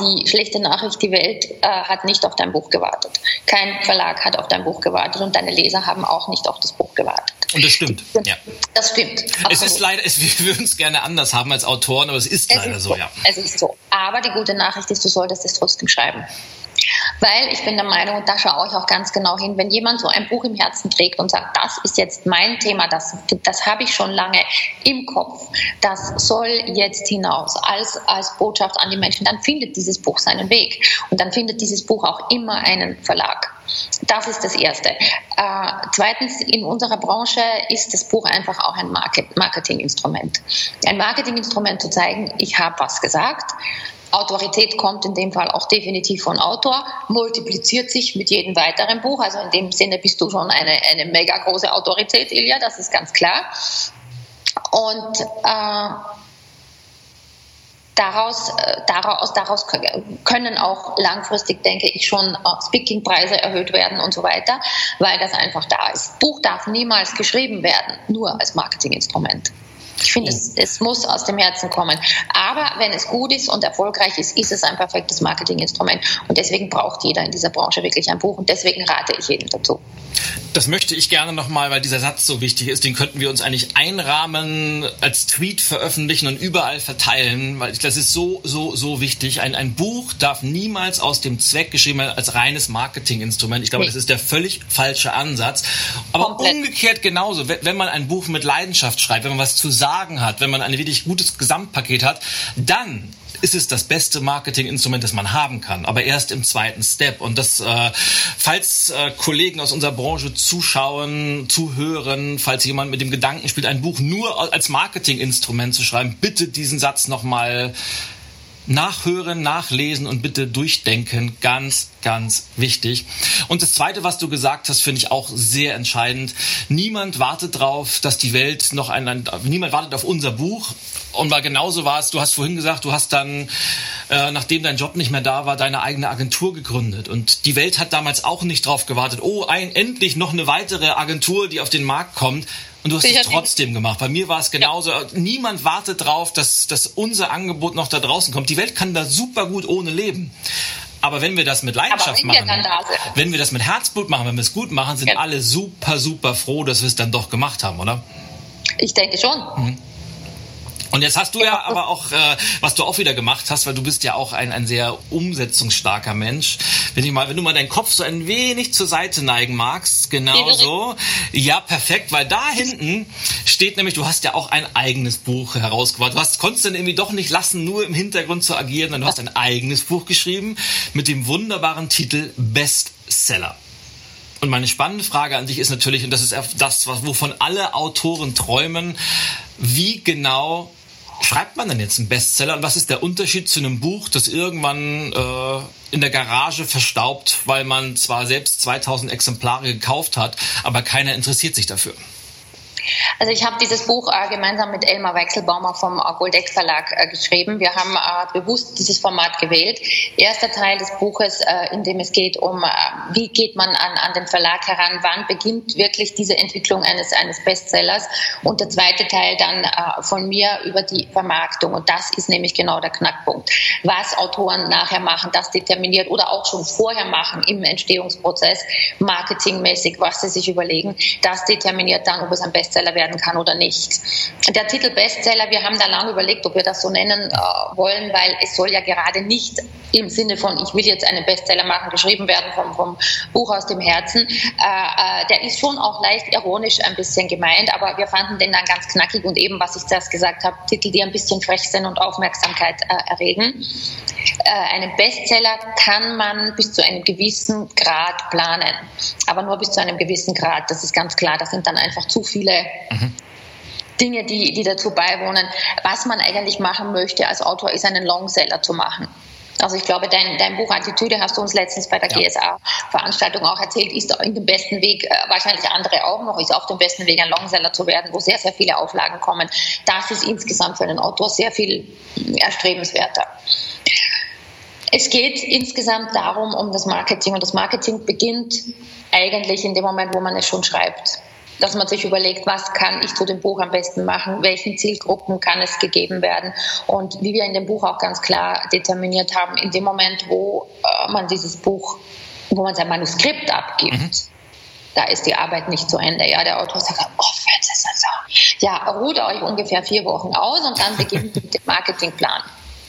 Die schlechte Nachricht, die Welt hat nicht auf dein Buch gewartet. Kein Verlag hat auf dein Buch gewartet und deine Leser haben auch nicht auf das Buch gewartet. Und das stimmt. Ja. Das stimmt. Absolut. Es ist leider, es, wir würden es gerne anders haben als Autoren, aber es ist es leider ist so, so, ja. Es ist so. Aber die gute Nachricht ist, du solltest es trotzdem schreiben. Weil ich bin der Meinung, und da schaue ich auch ganz genau hin, wenn jemand so ein Buch im Herzen trägt und sagt, das ist jetzt mein Thema, das, das habe ich schon lange im Kopf, das soll jetzt hinaus als, als Botschaft an die Menschen, dann findet dieses Buch seinen Weg. Und dann findet dieses Buch auch immer einen Verlag. Das ist das Erste. Äh, zweitens, in unserer Branche ist das Buch einfach auch ein Market Marketinginstrument. Ein Marketinginstrument zu zeigen, ich habe was gesagt, Autorität kommt in dem Fall auch definitiv von Autor, multipliziert sich mit jedem weiteren Buch. Also in dem Sinne bist du schon eine, eine mega große Autorität, Ilja, das ist ganz klar. Und äh, daraus, äh, daraus, daraus können auch langfristig, denke ich, schon äh, Speakingpreise erhöht werden und so weiter, weil das einfach da ist. Buch darf niemals geschrieben werden, nur als Marketinginstrument. Ich finde, es, es, muss aus dem Herzen kommen. Aber wenn es gut ist und erfolgreich ist, ist es ein perfektes Marketinginstrument. Und deswegen braucht jeder in dieser Branche wirklich ein Buch. Und deswegen rate ich jedem dazu. Das möchte ich gerne nochmal, weil dieser Satz so wichtig ist. Den könnten wir uns eigentlich einrahmen, als Tweet veröffentlichen und überall verteilen, weil das ist so, so, so wichtig. Ein, ein Buch darf niemals aus dem Zweck geschrieben werden als reines Marketinginstrument. Ich glaube, nee. das ist der völlig falsche Ansatz. Aber Komplett. umgekehrt genauso, wenn man ein Buch mit Leidenschaft schreibt, wenn man was zu sagen hat, wenn man ein wirklich gutes Gesamtpaket hat, dann ist es das beste Marketinginstrument, das man haben kann, aber erst im zweiten Step. Und das, äh, falls äh, Kollegen aus unserer Branche zuschauen, zuhören, falls jemand mit dem Gedanken spielt, ein Buch nur als Marketinginstrument zu schreiben, bitte diesen Satz nochmal nachhören, nachlesen und bitte durchdenken. Ganz, ganz wichtig. Und das Zweite, was du gesagt hast, finde ich auch sehr entscheidend. Niemand wartet darauf, dass die Welt noch ein, ein, niemand wartet auf unser Buch. Und weil genauso war es, du hast vorhin gesagt, du hast dann, äh, nachdem dein Job nicht mehr da war, deine eigene Agentur gegründet. Und die Welt hat damals auch nicht drauf gewartet, oh, ein, endlich noch eine weitere Agentur, die auf den Markt kommt. Und du hast es trotzdem gemacht. Bei mir war es genauso. Ja. Niemand wartet drauf, dass, dass unser Angebot noch da draußen kommt. Die Welt kann da super gut ohne leben. Aber wenn wir das mit Leidenschaft machen, wenn wir das mit Herzblut machen, wenn wir es gut machen, sind ja. alle super, super froh, dass wir es dann doch gemacht haben, oder? Ich denke schon. Mhm. Und jetzt hast du ja aber auch, äh, was du auch wieder gemacht hast, weil du bist ja auch ein, ein sehr umsetzungsstarker Mensch. Wenn, ich mal, wenn du mal deinen Kopf so ein wenig zur Seite neigen magst, genau so. Ja, perfekt, weil da hinten steht nämlich, du hast ja auch ein eigenes Buch herausgebracht. Du hast, konntest dann irgendwie doch nicht lassen, nur im Hintergrund zu agieren, sondern du hast ein eigenes Buch geschrieben mit dem wunderbaren Titel Bestseller. Und meine spannende Frage an dich ist natürlich, und das ist das, wovon alle Autoren träumen, wie genau schreibt man denn jetzt einen Bestseller und was ist der Unterschied zu einem Buch, das irgendwann äh, in der Garage verstaubt, weil man zwar selbst 2000 Exemplare gekauft hat, aber keiner interessiert sich dafür? Also ich habe dieses Buch äh, gemeinsam mit Elmar Wechselbaumer vom äh, Goldeck Verlag äh, geschrieben. Wir haben äh, bewusst dieses Format gewählt. Erster Teil des Buches, äh, in dem es geht um, äh, wie geht man an, an den Verlag heran, wann beginnt wirklich diese Entwicklung eines, eines Bestsellers. Und der zweite Teil dann von mir über die Vermarktung. Und das ist nämlich genau der Knackpunkt. Was Autoren nachher machen, das determiniert oder auch schon vorher machen im Entstehungsprozess, marketingmäßig, was sie sich überlegen, das determiniert dann, ob es ein Bestseller Bestseller werden kann oder nicht. Der Titel Bestseller, wir haben da lange überlegt, ob wir das so nennen äh, wollen, weil es soll ja gerade nicht im Sinne von, ich will jetzt einen Bestseller machen, geschrieben werden vom, vom Buch aus dem Herzen. Äh, äh, der ist schon auch leicht ironisch ein bisschen gemeint, aber wir fanden den dann ganz knackig und eben, was ich zuerst gesagt habe, Titel, die ein bisschen frech sind und Aufmerksamkeit äh, erregen. Äh, einen Bestseller kann man bis zu einem gewissen Grad planen, aber nur bis zu einem gewissen Grad. Das ist ganz klar. Das sind dann einfach zu viele mhm. Dinge, die, die dazu beiwohnen. Was man eigentlich machen möchte als Autor, ist einen Longseller zu machen. Also ich glaube, dein, dein Buch Attitüde hast du uns letztens bei der ja. GSA-Veranstaltung auch erzählt, ist in dem besten Weg, äh, wahrscheinlich andere auch noch, ist auf dem besten Weg, ein Longseller zu werden, wo sehr, sehr viele Auflagen kommen. Das ist insgesamt für einen Autor sehr viel erstrebenswerter. Es geht insgesamt darum, um das Marketing. Und das Marketing beginnt eigentlich in dem Moment, wo man es schon schreibt dass man sich überlegt, was kann ich zu dem Buch am besten machen, welchen Zielgruppen kann es gegeben werden. Und wie wir in dem Buch auch ganz klar determiniert haben, in dem Moment, wo äh, man dieses Buch, wo man sein Manuskript abgibt, mhm. da ist die Arbeit nicht zu Ende. Ja, der Autor sagt, oh, Fans ist das so. Ja, ruht euch ungefähr vier Wochen aus und dann beginnt mit dem Marketingplan.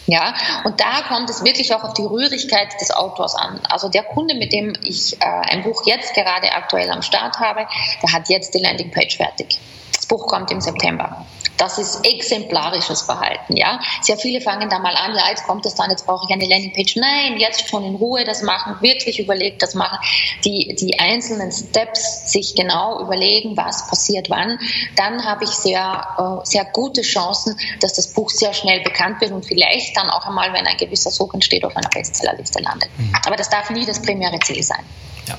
Ja, und da kommt es wirklich auch auf die Rührigkeit des Autors an. Also der Kunde, mit dem ich äh, ein Buch jetzt gerade aktuell am Start habe, der hat jetzt die Landingpage fertig. Das Buch kommt im September. Das ist exemplarisches Verhalten, ja. Sehr viele fangen da mal an, ja, jetzt kommt es dann, jetzt brauche ich eine Landingpage. Nein, jetzt schon in Ruhe das machen, wirklich überlegt das machen, die, die einzelnen Steps sich genau überlegen, was passiert wann. Dann habe ich sehr, äh, sehr gute Chancen, dass das Buch sehr schnell bekannt wird und vielleicht dann auch einmal, wenn ein gewisser Sog entsteht, auf einer Bestsellerliste landet. Mhm. Aber das darf nie das primäre Ziel sein. Ja.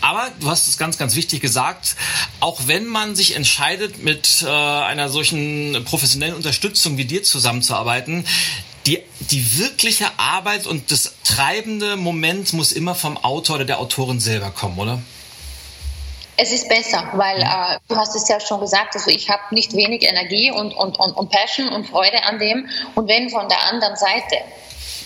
Aber du hast es ganz, ganz wichtig gesagt, auch wenn man sich entscheidet, mit äh, einer solchen professionellen Unterstützung wie dir zusammenzuarbeiten, die, die wirkliche Arbeit und das treibende Moment muss immer vom Autor oder der Autorin selber kommen, oder? Es ist besser, weil äh, du hast es ja schon gesagt, also ich habe nicht wenig Energie und, und, und, und Passion und Freude an dem. Und wenn von der anderen Seite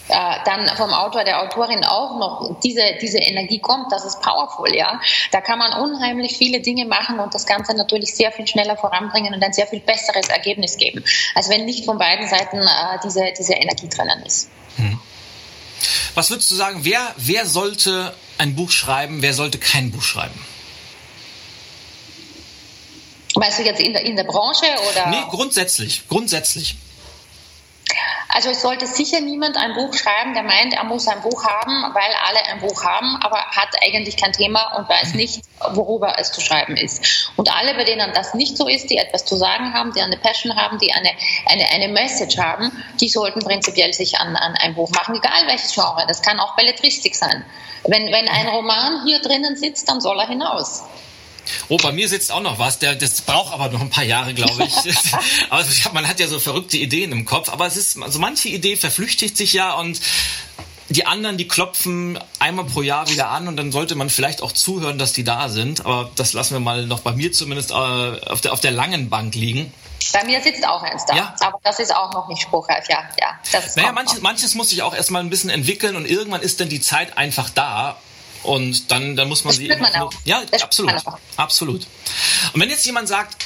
dann vom Autor, der Autorin auch noch diese, diese Energie kommt, das ist powerful, ja. Da kann man unheimlich viele Dinge machen und das Ganze natürlich sehr viel schneller voranbringen und ein sehr viel besseres Ergebnis geben, als wenn nicht von beiden Seiten äh, diese, diese Energie drinnen ist. Hm. Was würdest du sagen, wer, wer sollte ein Buch schreiben, wer sollte kein Buch schreiben? Weißt du jetzt in der, in der Branche oder? Nee, grundsätzlich, grundsätzlich. Also es sollte sicher niemand ein Buch schreiben, der meint, er muss ein Buch haben, weil alle ein Buch haben, aber hat eigentlich kein Thema und weiß nicht, worüber es zu schreiben ist. Und alle, bei denen das nicht so ist, die etwas zu sagen haben, die eine Passion haben, die eine, eine, eine Message haben, die sollten prinzipiell sich an, an ein Buch machen, egal welches Genre. Das kann auch Belletristik sein. Wenn, wenn ein Roman hier drinnen sitzt, dann soll er hinaus. Oh, bei mir sitzt auch noch was. Der, das braucht aber noch ein paar Jahre, glaube ich. aber man hat ja so verrückte Ideen im Kopf. Aber es ist, also manche Idee verflüchtigt sich ja und die anderen, die klopfen einmal pro Jahr wieder an und dann sollte man vielleicht auch zuhören, dass die da sind. Aber das lassen wir mal noch bei mir zumindest äh, auf, der, auf der langen Bank liegen. Bei mir sitzt auch eins da, ja. aber das ist auch noch nicht spruchreif, ja. ja das naja, manches, manches muss sich auch erstmal ein bisschen entwickeln und irgendwann ist dann die Zeit einfach da und dann, dann muss man das sie. Man auch. Ja, das absolut. Absolut. Und wenn jetzt jemand sagt,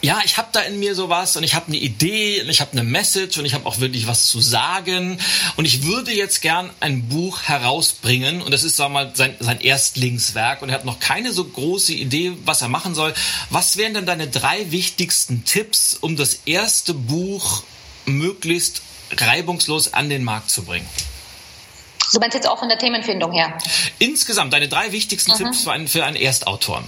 ja, ich habe da in mir sowas und ich habe eine Idee und ich habe eine Message und ich habe auch wirklich was zu sagen und ich würde jetzt gern ein Buch herausbringen und das ist sag mal sein, sein Erstlingswerk und er hat noch keine so große Idee, was er machen soll. Was wären denn deine drei wichtigsten Tipps, um das erste Buch möglichst reibungslos an den Markt zu bringen? Du meinst jetzt auch von der Themenfindung her? Insgesamt deine drei wichtigsten mhm. Tipps für einen, für einen Erstautor.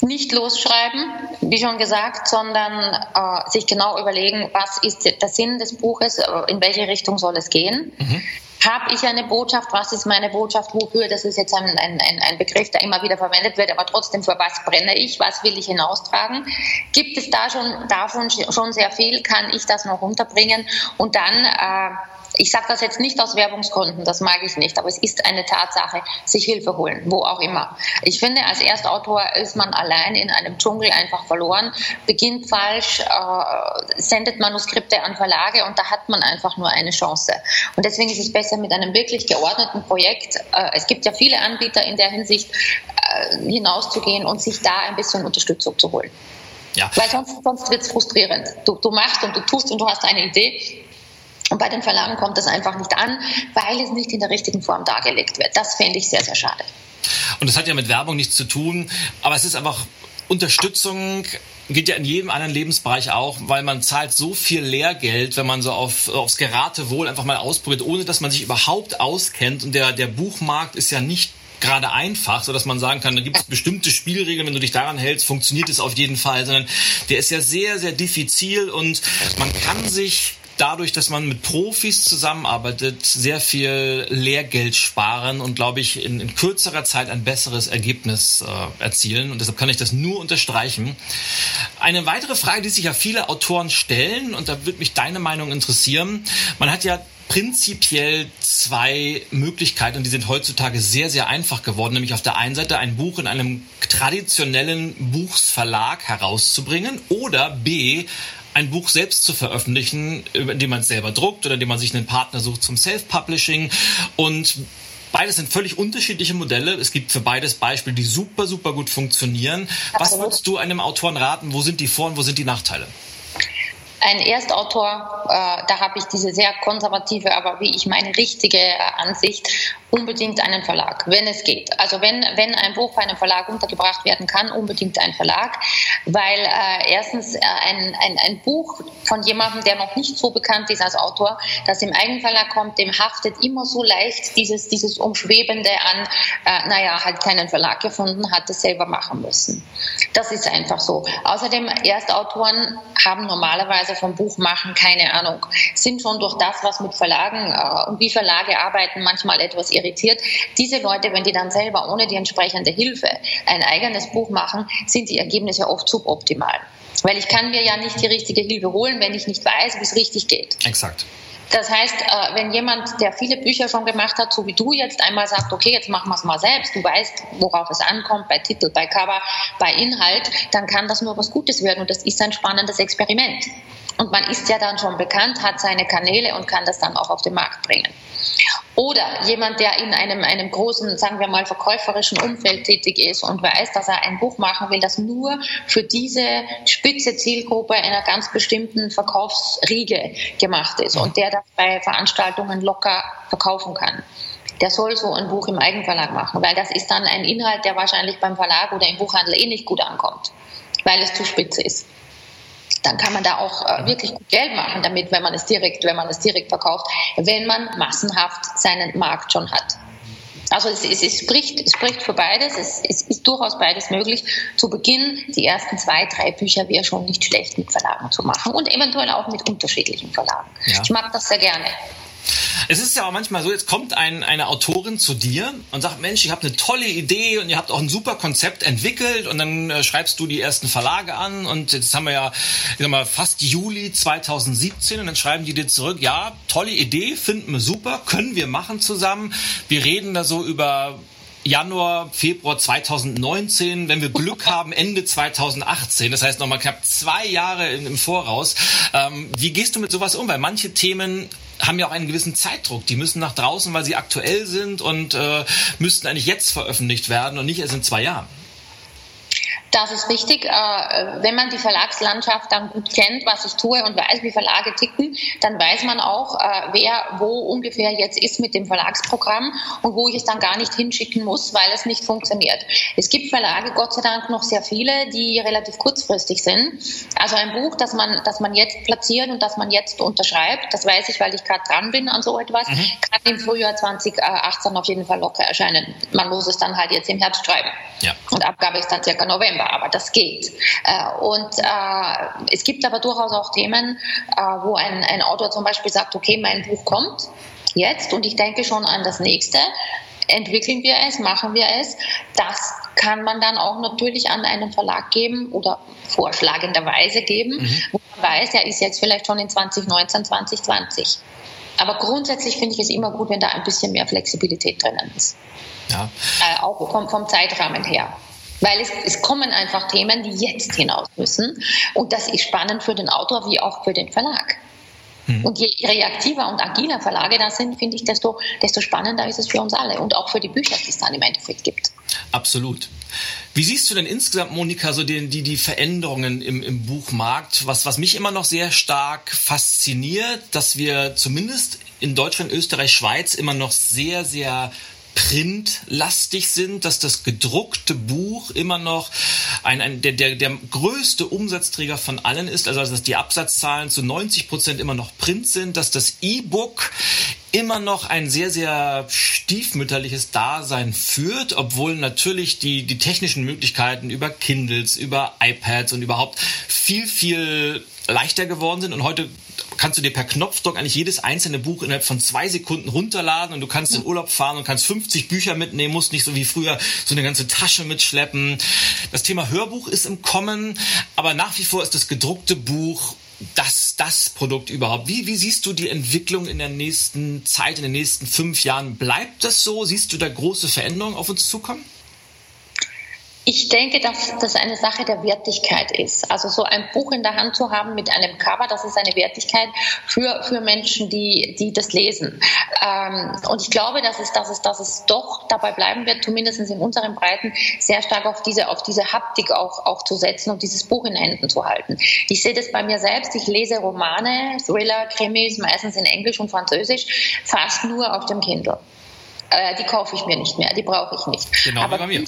Nicht losschreiben, wie schon gesagt, sondern äh, sich genau überlegen, was ist der Sinn des Buches, äh, in welche Richtung soll es gehen. Mhm. Habe ich eine Botschaft? Was ist meine Botschaft? Wofür? Das ist jetzt ein, ein, ein Begriff, der immer wieder verwendet wird, aber trotzdem, für was brenne ich? Was will ich hinaustragen? Gibt es da schon davon schon sehr viel? Kann ich das noch runterbringen? Und dann äh, ich sage das jetzt nicht aus Werbungsgründen, das mag ich nicht, aber es ist eine Tatsache, sich Hilfe holen, wo auch immer. Ich finde, als Erstautor ist man allein in einem Dschungel einfach verloren, beginnt falsch, äh, sendet Manuskripte an Verlage und da hat man einfach nur eine Chance. Und deswegen ist es besser mit einem wirklich geordneten Projekt. Äh, es gibt ja viele Anbieter in der Hinsicht, äh, hinauszugehen und sich da ein bisschen Unterstützung zu holen. Ja. Weil sonst, sonst wird es frustrierend. Du, du machst und du tust und du hast eine Idee und bei den Verlagen kommt das einfach nicht an, weil es nicht in der richtigen Form dargelegt wird. Das fände ich sehr, sehr schade. Und das hat ja mit Werbung nichts zu tun, aber es ist einfach Unterstützung geht ja in jedem anderen Lebensbereich auch, weil man zahlt so viel Lehrgeld, wenn man so auf, aufs Geratewohl einfach mal ausprobiert, ohne dass man sich überhaupt auskennt. Und der, der Buchmarkt ist ja nicht gerade einfach, so dass man sagen kann, da gibt es bestimmte Spielregeln, wenn du dich daran hältst, funktioniert es auf jeden Fall, sondern der ist ja sehr, sehr diffizil und man kann sich dadurch, dass man mit Profis zusammenarbeitet, sehr viel Lehrgeld sparen und, glaube ich, in, in kürzerer Zeit ein besseres Ergebnis äh, erzielen. Und deshalb kann ich das nur unterstreichen. Eine weitere Frage, die sich ja viele Autoren stellen, und da würde mich deine Meinung interessieren. Man hat ja prinzipiell zwei Möglichkeiten und die sind heutzutage sehr, sehr einfach geworden. Nämlich auf der einen Seite ein Buch in einem traditionellen Buchsverlag herauszubringen oder B, ein Buch selbst zu veröffentlichen, indem man es selber druckt oder indem man sich einen Partner sucht zum Self-Publishing. Und Beides sind völlig unterschiedliche Modelle. Es gibt für beides Beispiele, die super, super gut funktionieren. Was würdest du einem Autoren raten? Wo sind die Vor- und wo sind die Nachteile? Ein Erstautor, äh, da habe ich diese sehr konservative, aber wie ich meine, richtige äh, Ansicht, unbedingt einen Verlag, wenn es geht. Also wenn, wenn ein Buch bei einem Verlag untergebracht werden kann, unbedingt ein Verlag, weil äh, erstens äh, ein, ein, ein Buch von jemandem, der noch nicht so bekannt ist als Autor, das im Eigenverlag kommt, dem haftet immer so leicht dieses, dieses Umschwebende an, äh, naja, hat keinen Verlag gefunden, hat es selber machen müssen. Das ist einfach so. Außerdem, Erstautoren haben normalerweise vom Buchmachen keine Ahnung, sind schon durch das, was mit Verlagen äh, und wie Verlage arbeiten, manchmal etwas irritiert. Diese Leute, wenn die dann selber ohne die entsprechende Hilfe ein eigenes Buch machen, sind die Ergebnisse oft suboptimal. Weil ich kann mir ja nicht die richtige Hilfe holen, wenn ich nicht weiß, wie es richtig geht. Exakt. Das heißt, äh, wenn jemand, der viele Bücher schon gemacht hat, so wie du jetzt einmal sagt, okay, jetzt machen wir es mal selbst, du weißt, worauf es ankommt, bei Titel, bei Cover, bei Inhalt, dann kann das nur was Gutes werden und das ist ein spannendes Experiment. Und man ist ja dann schon bekannt, hat seine Kanäle und kann das dann auch auf den Markt bringen. Oder jemand, der in einem, einem großen, sagen wir mal, verkäuferischen Umfeld tätig ist und weiß, dass er ein Buch machen will, das nur für diese spitze Zielgruppe einer ganz bestimmten Verkaufsriege gemacht ist und der das bei Veranstaltungen locker verkaufen kann der soll so ein Buch im Eigenverlag machen, weil das ist dann ein Inhalt, der wahrscheinlich beim Verlag oder im Buchhandel eh nicht gut ankommt, weil es zu spitze ist dann kann man da auch äh, wirklich gut Geld machen damit, wenn man es direkt, wenn man es direkt verkauft, wenn man massenhaft seinen Markt schon hat. Also es, es, es, spricht, es spricht für beides. Es, es, ist durchaus beides möglich. Zu Beginn die ersten zwei, drei Bücher wäre schon nicht schlecht mit Verlagen zu machen und eventuell auch mit unterschiedlichen Verlagen. Ja. Ich mag das sehr gerne. Es ist ja auch manchmal so, jetzt kommt ein, eine Autorin zu dir und sagt, Mensch, ich habe eine tolle Idee und ihr habt auch ein super Konzept entwickelt und dann äh, schreibst du die ersten Verlage an und jetzt haben wir ja ich sag mal, fast Juli 2017 und dann schreiben die dir zurück, ja, tolle Idee, finden wir super, können wir machen zusammen. Wir reden da so über Januar, Februar 2019, wenn wir Glück haben, Ende 2018. Das heißt nochmal knapp zwei Jahre im Voraus. Ähm, wie gehst du mit sowas um? Weil manche Themen haben ja auch einen gewissen Zeitdruck. Die müssen nach draußen, weil sie aktuell sind und äh, müssten eigentlich jetzt veröffentlicht werden und nicht erst in zwei Jahren. Das ist richtig. Äh, wenn man die Verlagslandschaft dann gut kennt, was ich tue und weiß, wie Verlage ticken, dann weiß man auch, äh, wer wo ungefähr jetzt ist mit dem Verlagsprogramm und wo ich es dann gar nicht hinschicken muss, weil es nicht funktioniert. Es gibt Verlage, Gott sei Dank noch sehr viele, die relativ kurzfristig sind. Also ein Buch, das man, das man jetzt platziert und das man jetzt unterschreibt, das weiß ich, weil ich gerade dran bin an so etwas, mhm. kann im Frühjahr 2018 auf jeden Fall locker erscheinen. Man muss es dann halt jetzt im Herbst schreiben. Ja. Und Abgabe ist dann circa November. November, aber das geht. Äh, und äh, es gibt aber durchaus auch Themen, äh, wo ein, ein Autor zum Beispiel sagt, okay, mein Buch kommt jetzt und ich denke schon an das nächste entwickeln wir es, machen wir es. Das kann man dann auch natürlich an einen Verlag geben oder vorschlagenderweise geben, mhm. wo man weiß, er ist jetzt vielleicht schon in 2019, 2020. Aber grundsätzlich finde ich es immer gut, wenn da ein bisschen mehr Flexibilität drinnen ist. Ja. Äh, auch vom, vom Zeitrahmen her. Weil es, es kommen einfach Themen, die jetzt hinaus müssen. Und das ist spannend für den Autor wie auch für den Verlag. Mhm. Und je reaktiver und agiler Verlage da sind, finde ich, desto, desto spannender ist es für uns alle und auch für die Bücher, die es dann im Endeffekt gibt. Absolut. Wie siehst du denn insgesamt, Monika, so die, die, die Veränderungen im, im Buchmarkt? Was, was mich immer noch sehr stark fasziniert, dass wir zumindest in Deutschland, Österreich, Schweiz immer noch sehr, sehr printlastig sind, dass das gedruckte Buch immer noch ein, ein der, der, der größte Umsatzträger von allen ist, also dass die Absatzzahlen zu 90 Prozent immer noch Print sind, dass das E-Book immer noch ein sehr, sehr stiefmütterliches Dasein führt, obwohl natürlich die, die technischen Möglichkeiten über Kindles, über iPads und überhaupt viel, viel leichter geworden sind. Und heute kannst du dir per Knopfdruck eigentlich jedes einzelne Buch innerhalb von zwei Sekunden runterladen und du kannst in Urlaub fahren und kannst 50 Bücher mitnehmen, musst nicht so wie früher so eine ganze Tasche mitschleppen. Das Thema Hörbuch ist im Kommen, aber nach wie vor ist das gedruckte Buch das, das Produkt überhaupt. Wie, wie siehst du die Entwicklung in der nächsten Zeit, in den nächsten fünf Jahren? Bleibt das so? Siehst du da große Veränderungen auf uns zukommen? Ich denke, dass das eine Sache der Wertigkeit ist. Also so ein Buch in der Hand zu haben mit einem Cover, das ist eine Wertigkeit für, für Menschen, die, die das lesen. Ähm, und ich glaube, dass es, dass, es, dass es doch dabei bleiben wird, zumindest in unseren Breiten, sehr stark auf diese, auf diese Haptik auch, auch zu setzen und dieses Buch in Händen zu halten. Ich sehe das bei mir selbst. Ich lese Romane, Thriller, Krimis, meistens in Englisch und Französisch, fast nur auf dem Kindle. Äh, die kaufe ich mir nicht mehr, die brauche ich nicht. Genau, Aber bei mir.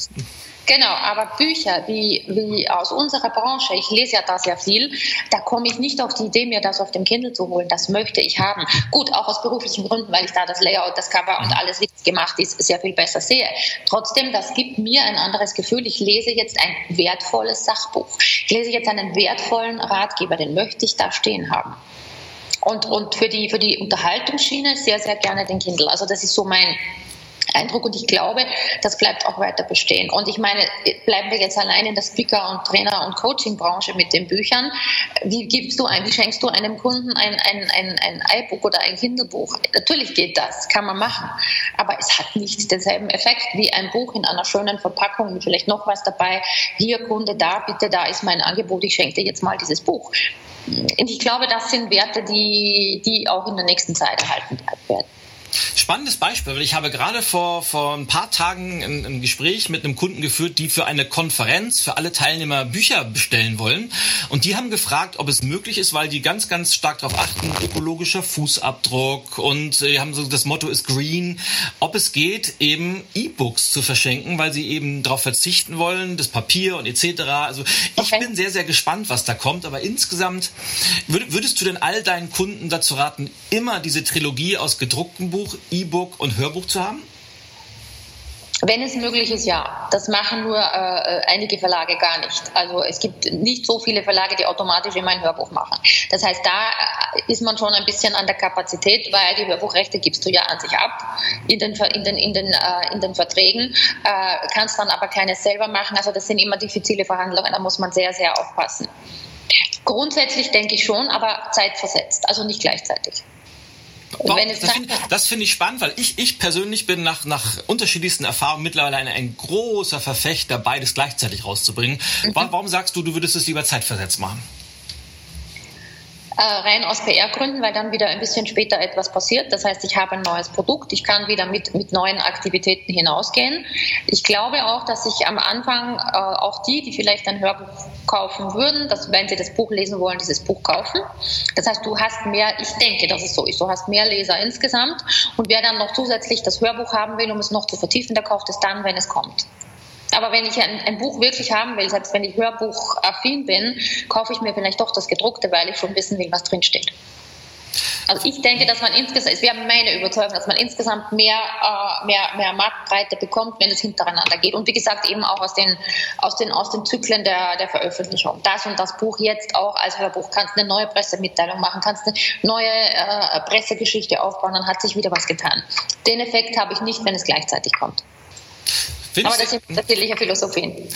Genau, aber Bücher wie, wie aus unserer Branche, ich lese ja da sehr viel, da komme ich nicht auf die Idee, mir das auf dem Kindle zu holen. Das möchte ich haben. Gut, auch aus beruflichen Gründen, weil ich da das Layout, das Cover und mhm. alles richtig gemacht ist, sehr viel besser sehe. Trotzdem, das gibt mir ein anderes Gefühl. Ich lese jetzt ein wertvolles Sachbuch. Ich lese jetzt einen wertvollen Ratgeber, den möchte ich da stehen haben. Und, und für, die, für die Unterhaltungsschiene sehr, sehr gerne den Kindle. Also das ist so mein, Eindruck und ich glaube, das bleibt auch weiter bestehen. Und ich meine, bleiben wir jetzt allein in der Speaker- und Trainer- und Coaching-Branche mit den Büchern. Wie gibst du ein, wie schenkst du einem Kunden ein, ein, ein, ein iBook oder ein Kindle-Buch? Natürlich geht das, kann man machen. Aber es hat nicht denselben Effekt wie ein Buch in einer schönen Verpackung mit vielleicht noch was dabei. Hier, Kunde, da, bitte, da ist mein Angebot, ich schenke dir jetzt mal dieses Buch. Und ich glaube, das sind Werte, die, die auch in der nächsten Zeit erhalten werden. Spannendes Beispiel, weil ich habe gerade vor, vor ein paar Tagen ein, ein, Gespräch mit einem Kunden geführt, die für eine Konferenz für alle Teilnehmer Bücher bestellen wollen. Und die haben gefragt, ob es möglich ist, weil die ganz, ganz stark darauf achten, ökologischer Fußabdruck und äh, haben so, das Motto ist Green, ob es geht, eben E-Books zu verschenken, weil sie eben darauf verzichten wollen, das Papier und etc. Also ich okay. bin sehr, sehr gespannt, was da kommt. Aber insgesamt, würdest du denn all deinen Kunden dazu raten, immer diese Trilogie aus gedruckten Buch Hörbuch, E-Book und Hörbuch zu haben? Wenn es möglich ist, ja. Das machen nur äh, einige Verlage gar nicht. Also es gibt nicht so viele Verlage, die automatisch immer ein Hörbuch machen. Das heißt, da ist man schon ein bisschen an der Kapazität, weil die Hörbuchrechte gibst du ja an sich ab in den, in den, in den, äh, in den Verträgen, äh, kannst dann aber keine selber machen. Also das sind immer diffizile Verhandlungen, da muss man sehr, sehr aufpassen. Grundsätzlich denke ich schon, aber zeitversetzt, also nicht gleichzeitig. Doch, das finde find ich spannend, weil ich, ich persönlich bin nach, nach unterschiedlichsten Erfahrungen mittlerweile ein, ein großer Verfechter, beides gleichzeitig rauszubringen. Mhm. Warum sagst du, du würdest es lieber zeitversetzt machen? Äh, rein aus PR-Gründen, weil dann wieder ein bisschen später etwas passiert. Das heißt, ich habe ein neues Produkt, ich kann wieder mit, mit neuen Aktivitäten hinausgehen. Ich glaube auch, dass ich am Anfang äh, auch die, die vielleicht ein Hörbuch kaufen würden, dass wenn sie das Buch lesen wollen, dieses Buch kaufen. Das heißt, du hast mehr, ich denke, dass es so ist, du hast mehr Leser insgesamt und wer dann noch zusätzlich das Hörbuch haben will, um es noch zu vertiefen, der kauft es dann, wenn es kommt. Aber wenn ich ein, ein, Buch wirklich haben will, selbst wenn ich Hörbuch-affin bin, kaufe ich mir vielleicht doch das gedruckte, weil ich schon wissen will, was drinsteht. Also ich denke, dass man insgesamt, es wäre meine Überzeugung, dass man insgesamt mehr, äh, mehr, mehr Marktbreite bekommt, wenn es hintereinander geht. Und wie gesagt, eben auch aus den, aus den, aus den Zyklen der, der Veröffentlichung. Das und das Buch jetzt auch als Hörbuch. Kannst eine neue Pressemitteilung machen, kannst eine neue äh, Pressegeschichte aufbauen, dann hat sich wieder was getan. Den Effekt habe ich nicht, wenn es gleichzeitig kommt. Aber das sind unterschiedliche Philosophien.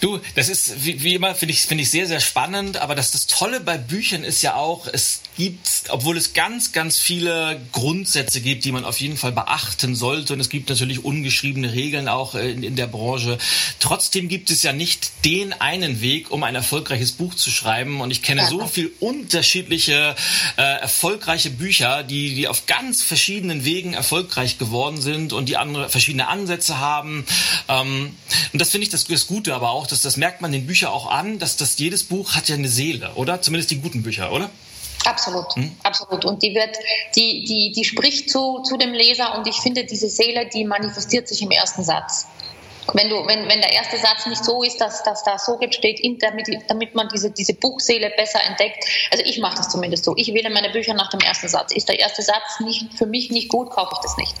Du, das ist wie, wie immer, finde ich, finde ich sehr, sehr spannend. Aber das, das Tolle bei Büchern ist ja auch, es gibt, obwohl es ganz, ganz viele Grundsätze gibt, die man auf jeden Fall beachten sollte. Und es gibt natürlich ungeschriebene Regeln auch in, in der Branche. Trotzdem gibt es ja nicht den einen Weg, um ein erfolgreiches Buch zu schreiben. Und ich kenne ja. so viel unterschiedliche, äh, erfolgreiche Bücher, die, die auf ganz verschiedenen Wegen erfolgreich geworden sind und die andere verschiedene Ansätze haben. Ähm, und das finde ich das, das Gute aber auch, dass das merkt man den Büchern auch an, dass das jedes Buch hat ja eine Seele, oder? Zumindest die guten Bücher, oder? Absolut, hm? absolut. Und die wird, die, die, die spricht zu, zu dem Leser und ich finde, diese Seele, die manifestiert sich im ersten Satz. Wenn, du, wenn, wenn der erste Satz nicht so ist, dass, dass da so steht, damit, damit man diese, diese Buchseele besser entdeckt. Also ich mache das zumindest so. Ich wähle meine Bücher nach dem ersten Satz. Ist der erste Satz nicht, für mich nicht gut, kaufe ich das nicht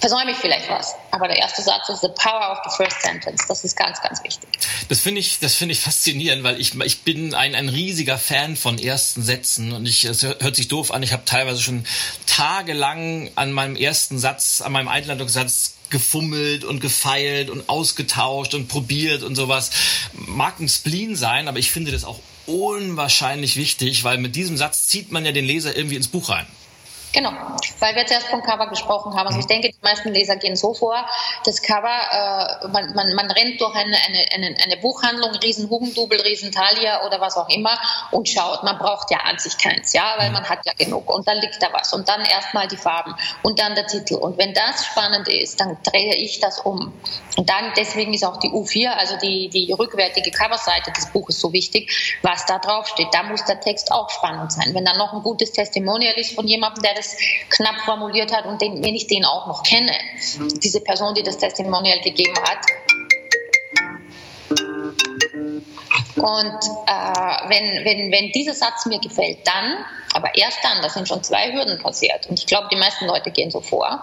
versäume ich vielleicht was. Aber der erste Satz ist the power of the first sentence. Das ist ganz, ganz wichtig. Das finde ich, das finde ich faszinierend, weil ich, ich bin ein, ein riesiger Fan von ersten Sätzen und ich, es hört sich doof an. Ich habe teilweise schon tagelang an meinem ersten Satz, an meinem Einleitungssatz gefummelt und gefeilt und ausgetauscht und probiert und sowas. Mag ein Spleen sein, aber ich finde das auch unwahrscheinlich wichtig, weil mit diesem Satz zieht man ja den Leser irgendwie ins Buch rein. Genau, weil wir zuerst vom Cover gesprochen haben. Also ich denke, die meisten Leser gehen so vor, das Cover, äh, man, man, man rennt durch eine, eine, eine, eine Buchhandlung, riesen Hugendubel, riesen Thalia oder was auch immer und schaut, man braucht ja an sich keins, ja, weil man hat ja genug und dann liegt da was. Und dann erstmal die Farben und dann der Titel. Und wenn das spannend ist, dann drehe ich das um. Und dann, deswegen ist auch die U4, also die, die rückwärtige Coverseite des Buches so wichtig, was da drauf steht. Da muss der Text auch spannend sein. Wenn dann noch ein gutes Testimonial ist von jemandem, der das knapp formuliert hat und den, wenn ich den auch noch kenne, diese Person, die das Testimonial gegeben hat. Und äh, wenn, wenn, wenn dieser Satz mir gefällt, dann, aber erst dann, da sind schon zwei Hürden passiert und ich glaube, die meisten Leute gehen so vor,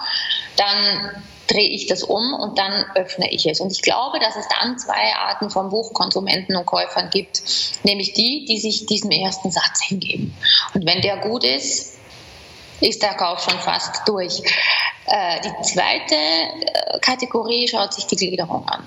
dann drehe ich das um und dann öffne ich es. Und ich glaube, dass es dann zwei Arten von Buchkonsumenten und Käufern gibt, nämlich die, die sich diesem ersten Satz hingeben. Und wenn der gut ist, ist der Kauf schon fast durch. Äh, die zweite äh, Kategorie schaut sich die Gliederung an.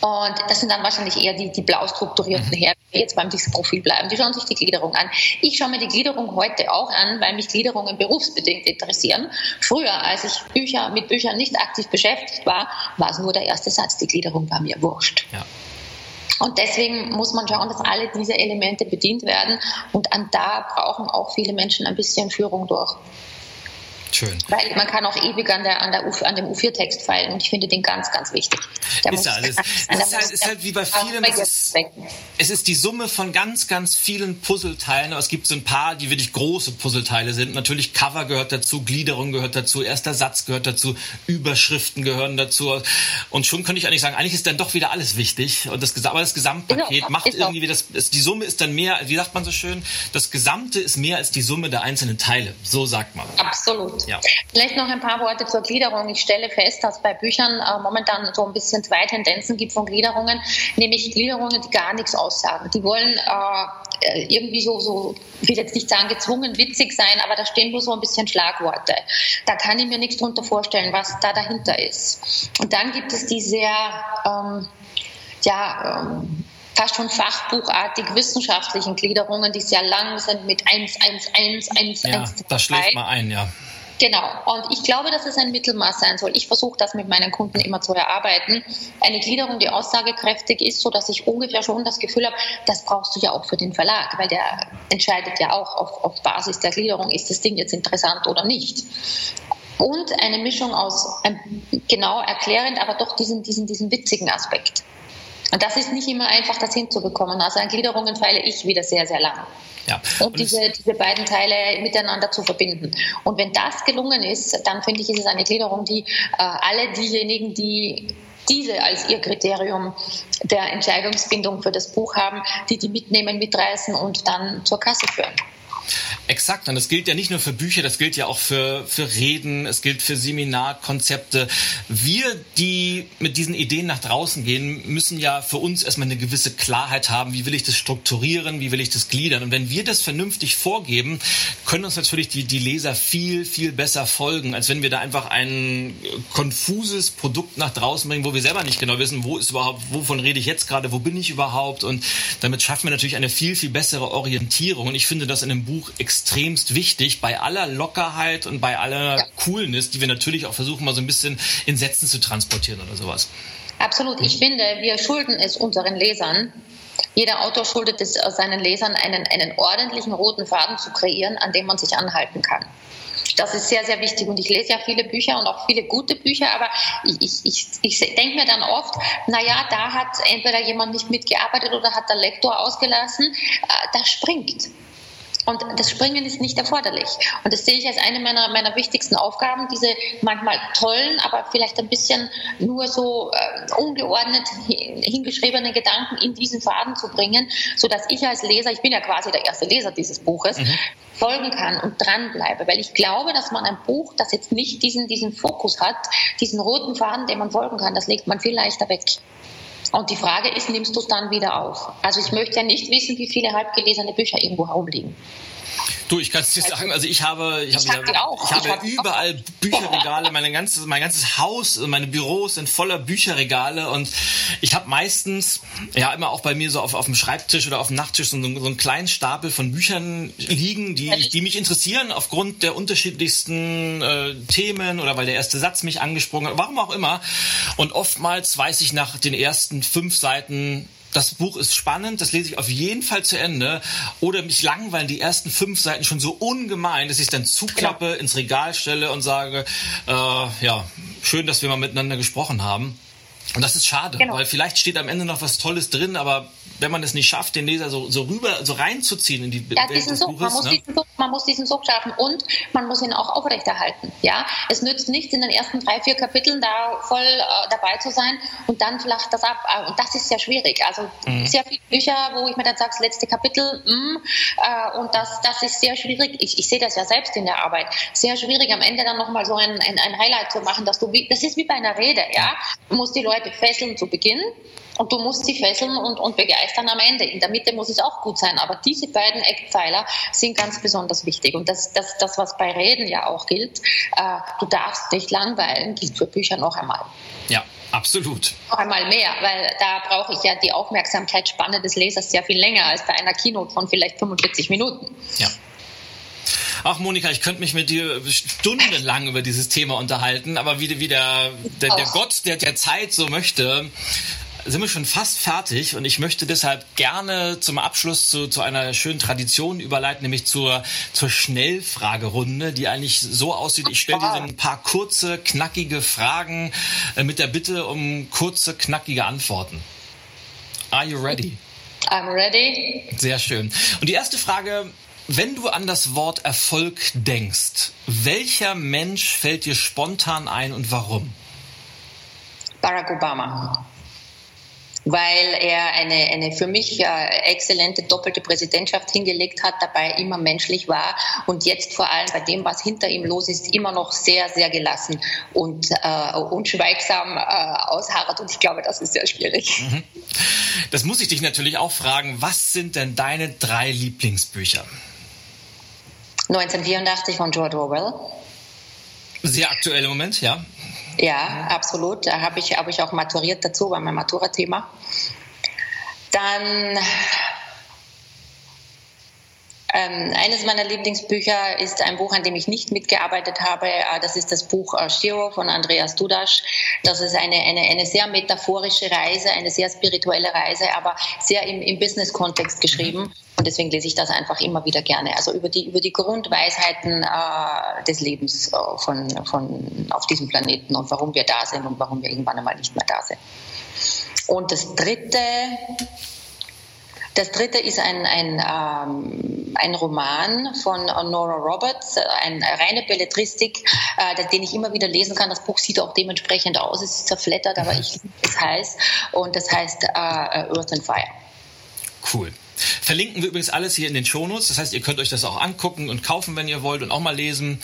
Und das sind dann wahrscheinlich eher die, die blau strukturierten mhm. Herren, die jetzt beim Disk-Profil bleiben. Die schauen sich die Gliederung an. Ich schaue mir die Gliederung heute auch an, weil mich Gliederungen berufsbedingt interessieren. Früher, als ich Bücher, mit Büchern nicht aktiv beschäftigt war, war es nur der erste Satz. Die Gliederung war mir wurscht. Ja. Und deswegen muss man schauen, dass alle diese Elemente bedient werden. Und an da brauchen auch viele Menschen ein bisschen Führung durch. Schön. Weil man kann auch ewig an, der, an, der U, an dem U4-Text feilen und ich finde den ganz, ganz wichtig. Der ist ja alles. Es ist, halt, ist halt wie bei vielen. Es ist, es ist die Summe von ganz, ganz vielen Puzzleteilen. Aber es gibt so ein paar, die wirklich große Puzzleteile sind. Natürlich Cover gehört dazu, Gliederung gehört dazu, erster Satz gehört dazu, Überschriften gehören dazu. Und schon könnte ich eigentlich sagen, eigentlich ist dann doch wieder alles wichtig. Und das, aber das Gesamtpaket ja, macht irgendwie, das, die Summe ist dann mehr, wie sagt man so schön, das Gesamte ist mehr als die Summe der einzelnen Teile. So sagt man. Absolut. Ja. Vielleicht noch ein paar Worte zur Gliederung. Ich stelle fest, dass bei Büchern äh, momentan so ein bisschen zwei Tendenzen gibt von Gliederungen, nämlich Gliederungen, die gar nichts aussagen. Die wollen äh, irgendwie so, so, ich will jetzt nicht sagen gezwungen witzig sein, aber da stehen nur so ein bisschen Schlagworte. Da kann ich mir nichts drunter vorstellen, was da dahinter ist. Und dann gibt es die sehr, ähm, ja, ähm, fast schon fachbuchartig wissenschaftlichen Gliederungen, die sehr lang sind mit 1, 1, 1, 1, ja, 1. Das schlägt mal ein, ja. Genau. Und ich glaube, dass es ein Mittelmaß sein soll. Ich versuche das mit meinen Kunden immer zu erarbeiten. Eine Gliederung, die aussagekräftig ist, so dass ich ungefähr schon das Gefühl habe, das brauchst du ja auch für den Verlag, weil der entscheidet ja auch auf, auf Basis der Gliederung, ist das Ding jetzt interessant oder nicht. Und eine Mischung aus ähm, genau erklärend, aber doch diesen, diesen, diesen witzigen Aspekt. Und das ist nicht immer einfach, das hinzubekommen. Also an Gliederungen feile ich wieder sehr, sehr lange. Ja. Und, und diese, diese beiden Teile miteinander zu verbinden. Und wenn das gelungen ist, dann finde ich, ist es eine Gliederung, die äh, alle diejenigen, die diese als ihr Kriterium der Entscheidungsbindung für das Buch haben, die die mitnehmen, mitreißen und dann zur Kasse führen. Exakt. Und das gilt ja nicht nur für Bücher, das gilt ja auch für, für Reden, es gilt für Seminarkonzepte. Wir, die mit diesen Ideen nach draußen gehen, müssen ja für uns erstmal eine gewisse Klarheit haben. Wie will ich das strukturieren? Wie will ich das gliedern? Und wenn wir das vernünftig vorgeben, können uns natürlich die, die Leser viel, viel besser folgen, als wenn wir da einfach ein konfuses Produkt nach draußen bringen, wo wir selber nicht genau wissen, wo ist überhaupt, wovon rede ich jetzt gerade, wo bin ich überhaupt? Und damit schaffen wir natürlich eine viel, viel bessere Orientierung. Und ich finde das in einem Buch extremst wichtig, bei aller Lockerheit und bei aller ja. Coolness, die wir natürlich auch versuchen, mal so ein bisschen in Sätzen zu transportieren oder sowas. Absolut. Ich finde, wir schulden es unseren Lesern, jeder Autor schuldet es seinen Lesern, einen, einen ordentlichen roten Faden zu kreieren, an dem man sich anhalten kann. Das ist sehr, sehr wichtig. Und ich lese ja viele Bücher und auch viele gute Bücher, aber ich, ich, ich, ich denke mir dann oft, naja, da hat entweder jemand nicht mitgearbeitet oder hat der Lektor ausgelassen. Äh, das springt. Und das Springen ist nicht erforderlich. Und das sehe ich als eine meiner, meiner wichtigsten Aufgaben, diese manchmal tollen, aber vielleicht ein bisschen nur so äh, ungeordnet hingeschriebenen Gedanken in diesen Faden zu bringen, sodass ich als Leser, ich bin ja quasi der erste Leser dieses Buches, mhm. folgen kann und dranbleibe. Weil ich glaube, dass man ein Buch, das jetzt nicht diesen, diesen Fokus hat, diesen roten Faden, den man folgen kann, das legt man viel leichter weg. Und die Frage ist, nimmst du es dann wieder auf? Also ich möchte ja nicht wissen, wie viele halbgelesene Bücher irgendwo herumliegen. Du, ich kann es dir sagen, also ich habe, ich, ich habe, ich habe ich überall auch. Bücherregale, mein ganzes, mein ganzes Haus, meine Büros sind voller Bücherregale und ich habe meistens, ja immer auch bei mir so auf, auf dem Schreibtisch oder auf dem Nachttisch so, so einen kleinen Stapel von Büchern liegen, die, die mich interessieren aufgrund der unterschiedlichsten äh, Themen oder weil der erste Satz mich angesprochen hat, warum auch immer. Und oftmals weiß ich nach den ersten fünf Seiten, das Buch ist spannend, das lese ich auf jeden Fall zu Ende. Oder mich langweilen die ersten fünf Seiten schon so ungemein, dass ich es dann zuklappe, ins Regal stelle und sage, äh, ja, schön, dass wir mal miteinander gesprochen haben. Und das ist schade, genau. weil vielleicht steht am Ende noch was Tolles drin, aber wenn man es nicht schafft, den Leser so, so rüber, so reinzuziehen in die ja, Welt des Such, Buches. Man muss, ne? diesen Such, man muss diesen Such schaffen und man muss ihn auch aufrechterhalten. Ja, es nützt nichts, in den ersten drei, vier Kapiteln da voll äh, dabei zu sein und dann flacht das ab. Äh, und das ist sehr schwierig. Also mhm. sehr viele Bücher, wo ich mir dann sage, das letzte Kapitel, mh, mm, äh, und das, das ist sehr schwierig. Ich, ich sehe das ja selbst in der Arbeit. Sehr schwierig, am Ende dann nochmal so ein, ein, ein Highlight zu machen, dass du, wie, das ist wie bei einer Rede, ja. Du musst die Leute fesseln zu Beginn und du musst sie fesseln und, und begeistern am Ende. In der Mitte muss es auch gut sein, aber diese beiden Eckpfeiler sind ganz besonders wichtig. Und das, das, das was bei Reden ja auch gilt, äh, du darfst nicht langweilen, gilt für Bücher noch einmal. Ja. Absolut. Noch einmal mehr, weil da brauche ich ja die Aufmerksamkeitsspanne des Lesers sehr viel länger als bei einer Keynote von vielleicht 45 Minuten. Ja. Ach, Monika, ich könnte mich mit dir stundenlang über dieses Thema unterhalten, aber wie, wie der, der, der Gott der, der Zeit so möchte, sind wir schon fast fertig und ich möchte deshalb gerne zum Abschluss zu, zu einer schönen Tradition überleiten, nämlich zur, zur Schnellfragerunde, die eigentlich so aussieht. Ich stelle dir ein paar kurze, knackige Fragen äh, mit der Bitte um kurze, knackige Antworten. Are you ready? I'm ready. Sehr schön. Und die erste Frage, wenn du an das Wort Erfolg denkst, welcher Mensch fällt dir spontan ein und warum? Barack Obama weil er eine, eine für mich äh, exzellente doppelte Präsidentschaft hingelegt hat, dabei immer menschlich war und jetzt vor allem bei dem, was hinter ihm los ist, immer noch sehr, sehr gelassen und, äh, und schweigsam äh, ausharrt. Und ich glaube, das ist sehr schwierig. Mhm. Das muss ich dich natürlich auch fragen. Was sind denn deine drei Lieblingsbücher? 1984 von George Orwell. Sehr aktuell im Moment, ja. Ja, absolut. Da habe ich, hab ich auch maturiert dazu, war mein Matura-Thema. Dann ähm, eines meiner Lieblingsbücher ist ein Buch, an dem ich nicht mitgearbeitet habe. Äh, das ist das Buch äh, Shiro von Andreas Dudas. Das ist eine, eine, eine sehr metaphorische Reise, eine sehr spirituelle Reise, aber sehr im, im Business-Kontext geschrieben. Und deswegen lese ich das einfach immer wieder gerne. Also über die, über die Grundweisheiten äh, des Lebens äh, von, von, auf diesem Planeten und warum wir da sind und warum wir irgendwann einmal nicht mehr da sind. Und das dritte das dritte ist ein, ein, ähm, ein Roman von Nora Roberts, eine reine Belletristik, äh, den ich immer wieder lesen kann. Das Buch sieht auch dementsprechend aus, es ist zerflettert, aber ich liebe es heiß. Und das heißt äh, Earth and Fire. Cool. Verlinken wir übrigens alles hier in den Shownotes. Das heißt, ihr könnt euch das auch angucken und kaufen, wenn ihr wollt und auch mal lesen.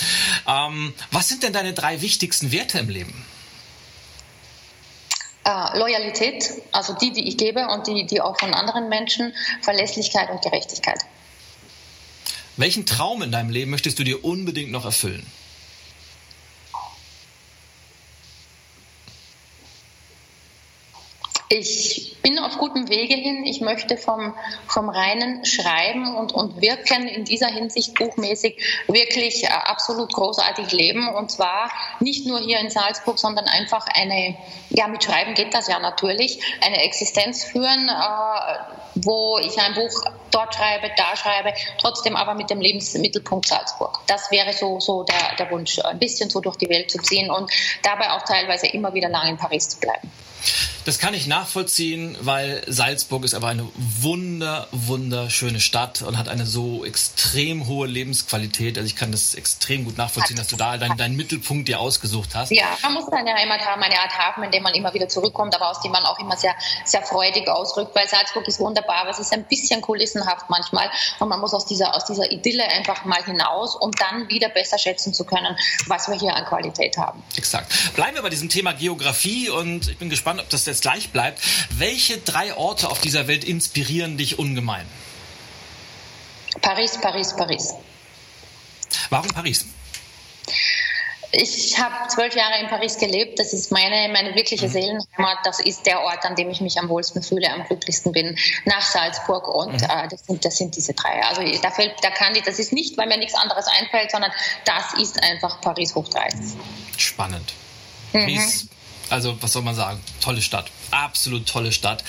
Ähm, was sind denn deine drei wichtigsten Werte im Leben? Äh, Loyalität, also die, die ich gebe und die, die auch von anderen Menschen, Verlässlichkeit und Gerechtigkeit. Welchen Traum in deinem Leben möchtest du dir unbedingt noch erfüllen? Ich bin auf gutem Wege hin. Ich möchte vom, vom reinen Schreiben und, und Wirken in dieser Hinsicht buchmäßig wirklich äh, absolut großartig leben. Und zwar nicht nur hier in Salzburg, sondern einfach eine, ja, mit Schreiben geht das ja natürlich, eine Existenz führen, äh, wo ich ein Buch dort schreibe, da schreibe, trotzdem aber mit dem Lebensmittelpunkt Salzburg. Das wäre so, so der, der Wunsch, ein bisschen so durch die Welt zu ziehen und dabei auch teilweise immer wieder lang in Paris zu bleiben. Das kann ich nachvollziehen, weil Salzburg ist aber eine wunder, wunderschöne Stadt und hat eine so extrem hohe Lebensqualität. Also ich kann das extrem gut nachvollziehen, dass du da deinen, deinen Mittelpunkt dir ausgesucht hast. Ja, man muss eine Heimat haben, eine Art Hafen, in dem man immer wieder zurückkommt, aber aus dem man auch immer sehr, sehr freudig ausrückt, weil Salzburg ist wunderbar, aber es ist ein bisschen kulissenhaft manchmal und man muss aus dieser, aus dieser Idylle einfach mal hinaus, um dann wieder besser schätzen zu können, was wir hier an Qualität haben. Exakt. Bleiben wir bei diesem Thema Geografie und ich bin gespannt, ob das jetzt gleich bleibt. Welche drei Orte auf dieser Welt inspirieren dich ungemein? Paris, Paris, Paris. Warum Paris? Ich habe zwölf Jahre in Paris gelebt. Das ist meine, meine wirkliche mhm. Seelenheimat. Das ist der Ort, an dem ich mich am wohlsten fühle, am glücklichsten bin, nach Salzburg. Und mhm. äh, das, sind, das sind diese drei. Also da fällt, da kann ich, das ist nicht, weil mir nichts anderes einfällt, sondern das ist einfach Paris hoch drei. Spannend. Mhm. Paris also, was soll man sagen? Tolle Stadt. Absolut tolle Stadt.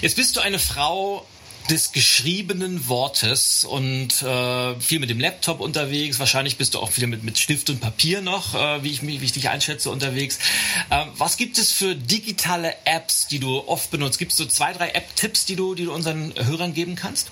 Jetzt bist du eine Frau des geschriebenen Wortes und äh, viel mit dem Laptop unterwegs. Wahrscheinlich bist du auch viel mit, mit Stift und Papier noch, äh, wie, ich, wie ich dich einschätze, unterwegs. Äh, was gibt es für digitale Apps, die du oft benutzt? Gibt es so zwei, drei App-Tipps, die du, die du unseren Hörern geben kannst?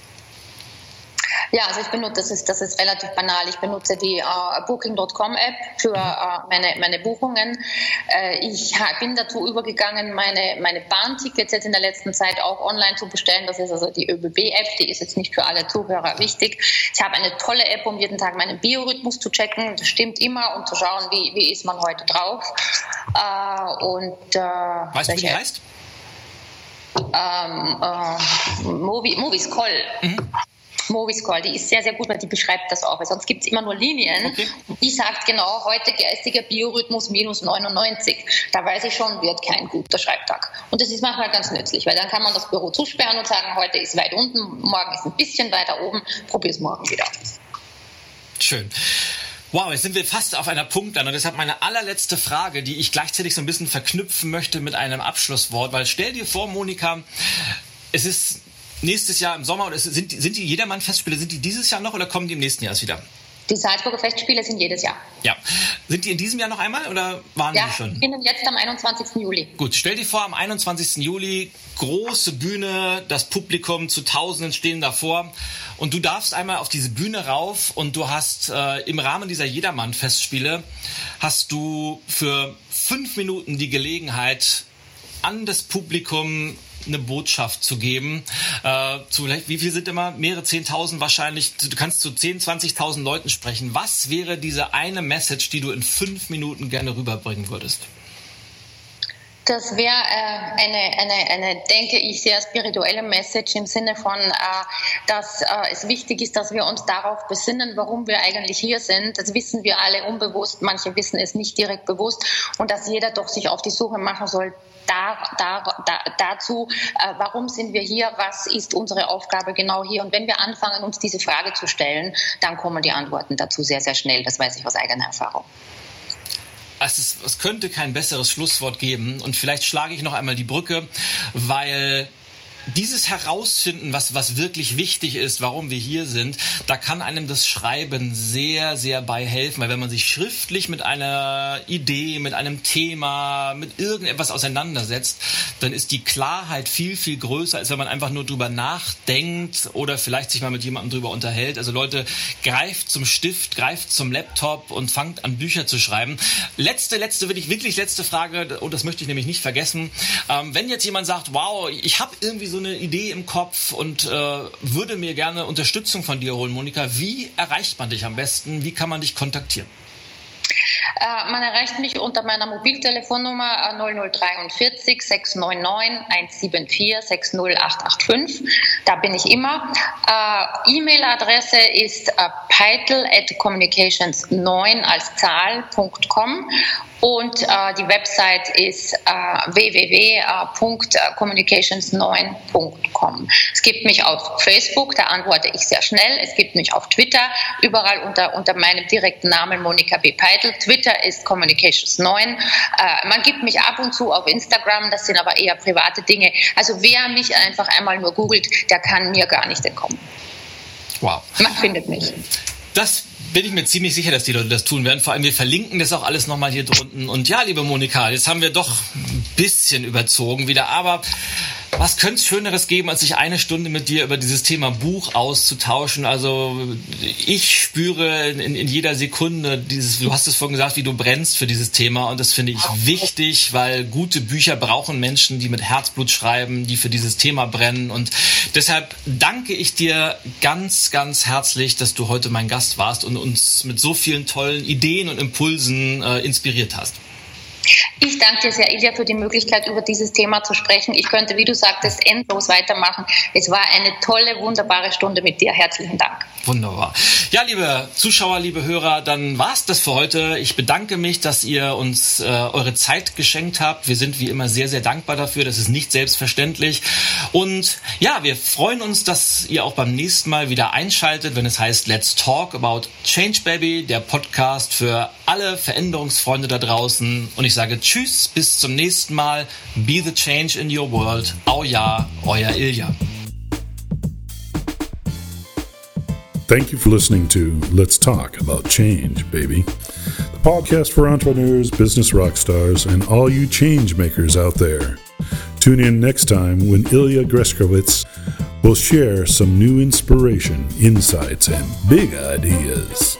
Ja, also ich benutze, das ist, das ist relativ banal. Ich benutze die äh, Booking.com App für äh, meine, meine Buchungen. Äh, ich bin dazu übergegangen, meine, meine Bahntickets jetzt in der letzten Zeit auch online zu bestellen. Das ist also die ÖBB-App, die ist jetzt nicht für alle Zuhörer wichtig. Ich habe eine tolle App, um jeden Tag meinen Biorhythmus zu checken. Das stimmt immer und zu schauen, wie, wie ist man heute drauf. Äh, und, äh, weißt du, wie die heißt? Ähm, äh, Movie, Movies Call. Mhm. Movies Call, die ist sehr, sehr gut, weil die beschreibt das auch. Weil sonst gibt es immer nur Linien. Okay. Die sagt genau, heute geistiger Biorhythmus minus 99. Da weiß ich schon, wird kein guter Schreibtag. Und das ist manchmal ganz nützlich, weil dann kann man das Büro zusperren und sagen, heute ist weit unten, morgen ist ein bisschen weiter oben, probier es morgen wieder. Schön. Wow, jetzt sind wir fast auf einer Punktland und deshalb meine allerletzte Frage, die ich gleichzeitig so ein bisschen verknüpfen möchte mit einem Abschlusswort, weil stell dir vor, Monika, es ist nächstes Jahr im Sommer oder sind, sind die Jedermann-Festspiele, sind die dieses Jahr noch oder kommen die im nächsten Jahr wieder? Die Salzburger Festspiele sind jedes Jahr. Ja. Sind die in diesem Jahr noch einmal oder waren ja, die schon? Ja, jetzt am 21. Juli. Gut, stell dir vor, am 21. Juli, große Bühne, das Publikum zu Tausenden stehen davor und du darfst einmal auf diese Bühne rauf und du hast äh, im Rahmen dieser Jedermann-Festspiele hast du für fünf Minuten die Gelegenheit, an das Publikum eine Botschaft zu geben. Äh, zu, wie viel sind immer? Mehrere Zehntausend wahrscheinlich. Du kannst zu 10, 20.000 Leuten sprechen. Was wäre diese eine Message, die du in fünf Minuten gerne rüberbringen würdest? Das wäre äh, eine, eine, eine, denke ich, sehr spirituelle Message im Sinne von, äh, dass äh, es wichtig ist, dass wir uns darauf besinnen, warum wir eigentlich hier sind. Das wissen wir alle unbewusst, manche wissen es nicht direkt bewusst und dass jeder doch sich auf die Suche machen soll, da, da, da, dazu, äh, warum sind wir hier, was ist unsere Aufgabe genau hier. Und wenn wir anfangen, uns diese Frage zu stellen, dann kommen die Antworten dazu sehr, sehr schnell. Das weiß ich aus eigener Erfahrung. Es, ist, es könnte kein besseres Schlusswort geben. Und vielleicht schlage ich noch einmal die Brücke, weil dieses Herausfinden, was, was wirklich wichtig ist, warum wir hier sind, da kann einem das Schreiben sehr, sehr bei helfen. Weil wenn man sich schriftlich mit einer Idee, mit einem Thema, mit irgendetwas auseinandersetzt, dann ist die Klarheit viel, viel größer, als wenn man einfach nur drüber nachdenkt oder vielleicht sich mal mit jemandem drüber unterhält. Also Leute, greift zum Stift, greift zum Laptop und fangt an, Bücher zu schreiben. Letzte, letzte, wirklich, wirklich letzte Frage, und das möchte ich nämlich nicht vergessen. Ähm, wenn jetzt jemand sagt, wow, ich habe irgendwie so eine Idee im Kopf und äh, würde mir gerne Unterstützung von dir holen, Monika. Wie erreicht man dich am besten? Wie kann man dich kontaktieren? Äh, man erreicht mich unter meiner Mobiltelefonnummer 0043 699 174 60885. Da bin ich immer. Äh, E-Mail-Adresse ist äh, peitel at communications9 als Zahl.com und äh, die Website ist äh, www.communications9.com. Es gibt mich auf Facebook, da antworte ich sehr schnell. Es gibt mich auf Twitter, überall unter, unter meinem direkten Namen Monika B. Peitel. Twitter ist Communications9. Äh, man gibt mich ab und zu auf Instagram, das sind aber eher private Dinge. Also wer mich einfach einmal nur googelt, der kann mir gar nicht entkommen. Wow. Man findet mich. Das bin ich mir ziemlich sicher, dass die Leute das tun werden. Vor allem, wir verlinken das auch alles nochmal hier drunten. Und ja, liebe Monika, jetzt haben wir doch ein bisschen überzogen wieder. Aber was könnte es Schöneres geben, als sich eine Stunde mit dir über dieses Thema Buch auszutauschen? Also ich spüre in, in jeder Sekunde dieses, du hast es vorhin gesagt, wie du brennst für dieses Thema und das finde ich wichtig, weil gute Bücher brauchen Menschen, die mit Herzblut schreiben, die für dieses Thema brennen und deshalb danke ich dir ganz, ganz herzlich, dass du heute mein Gast warst und uns mit so vielen tollen Ideen und Impulsen äh, inspiriert hast. Ich danke dir sehr, Ilja, für die Möglichkeit, über dieses Thema zu sprechen. Ich könnte, wie du sagtest, endlos weitermachen. Es war eine tolle, wunderbare Stunde mit dir. Herzlichen Dank. Wunderbar. Ja, liebe Zuschauer, liebe Hörer, dann war's das für heute. Ich bedanke mich, dass ihr uns äh, eure Zeit geschenkt habt. Wir sind wie immer sehr, sehr dankbar dafür. Das ist nicht selbstverständlich. Und ja, wir freuen uns, dass ihr auch beim nächsten Mal wieder einschaltet, wenn es heißt Let's Talk About Change Baby, der Podcast für alle Veränderungsfreunde da draußen. Und ich sage Tschüss, bis zum nächsten Mal. Be the change in your world. Au ja, euer Ilja. Thank you for listening to Let's Talk About Change, baby. The podcast for entrepreneurs, business rock stars, and all you change makers out there. Tune in next time when Ilya Greskowitz We'll share some new inspiration, insights, and big ideas.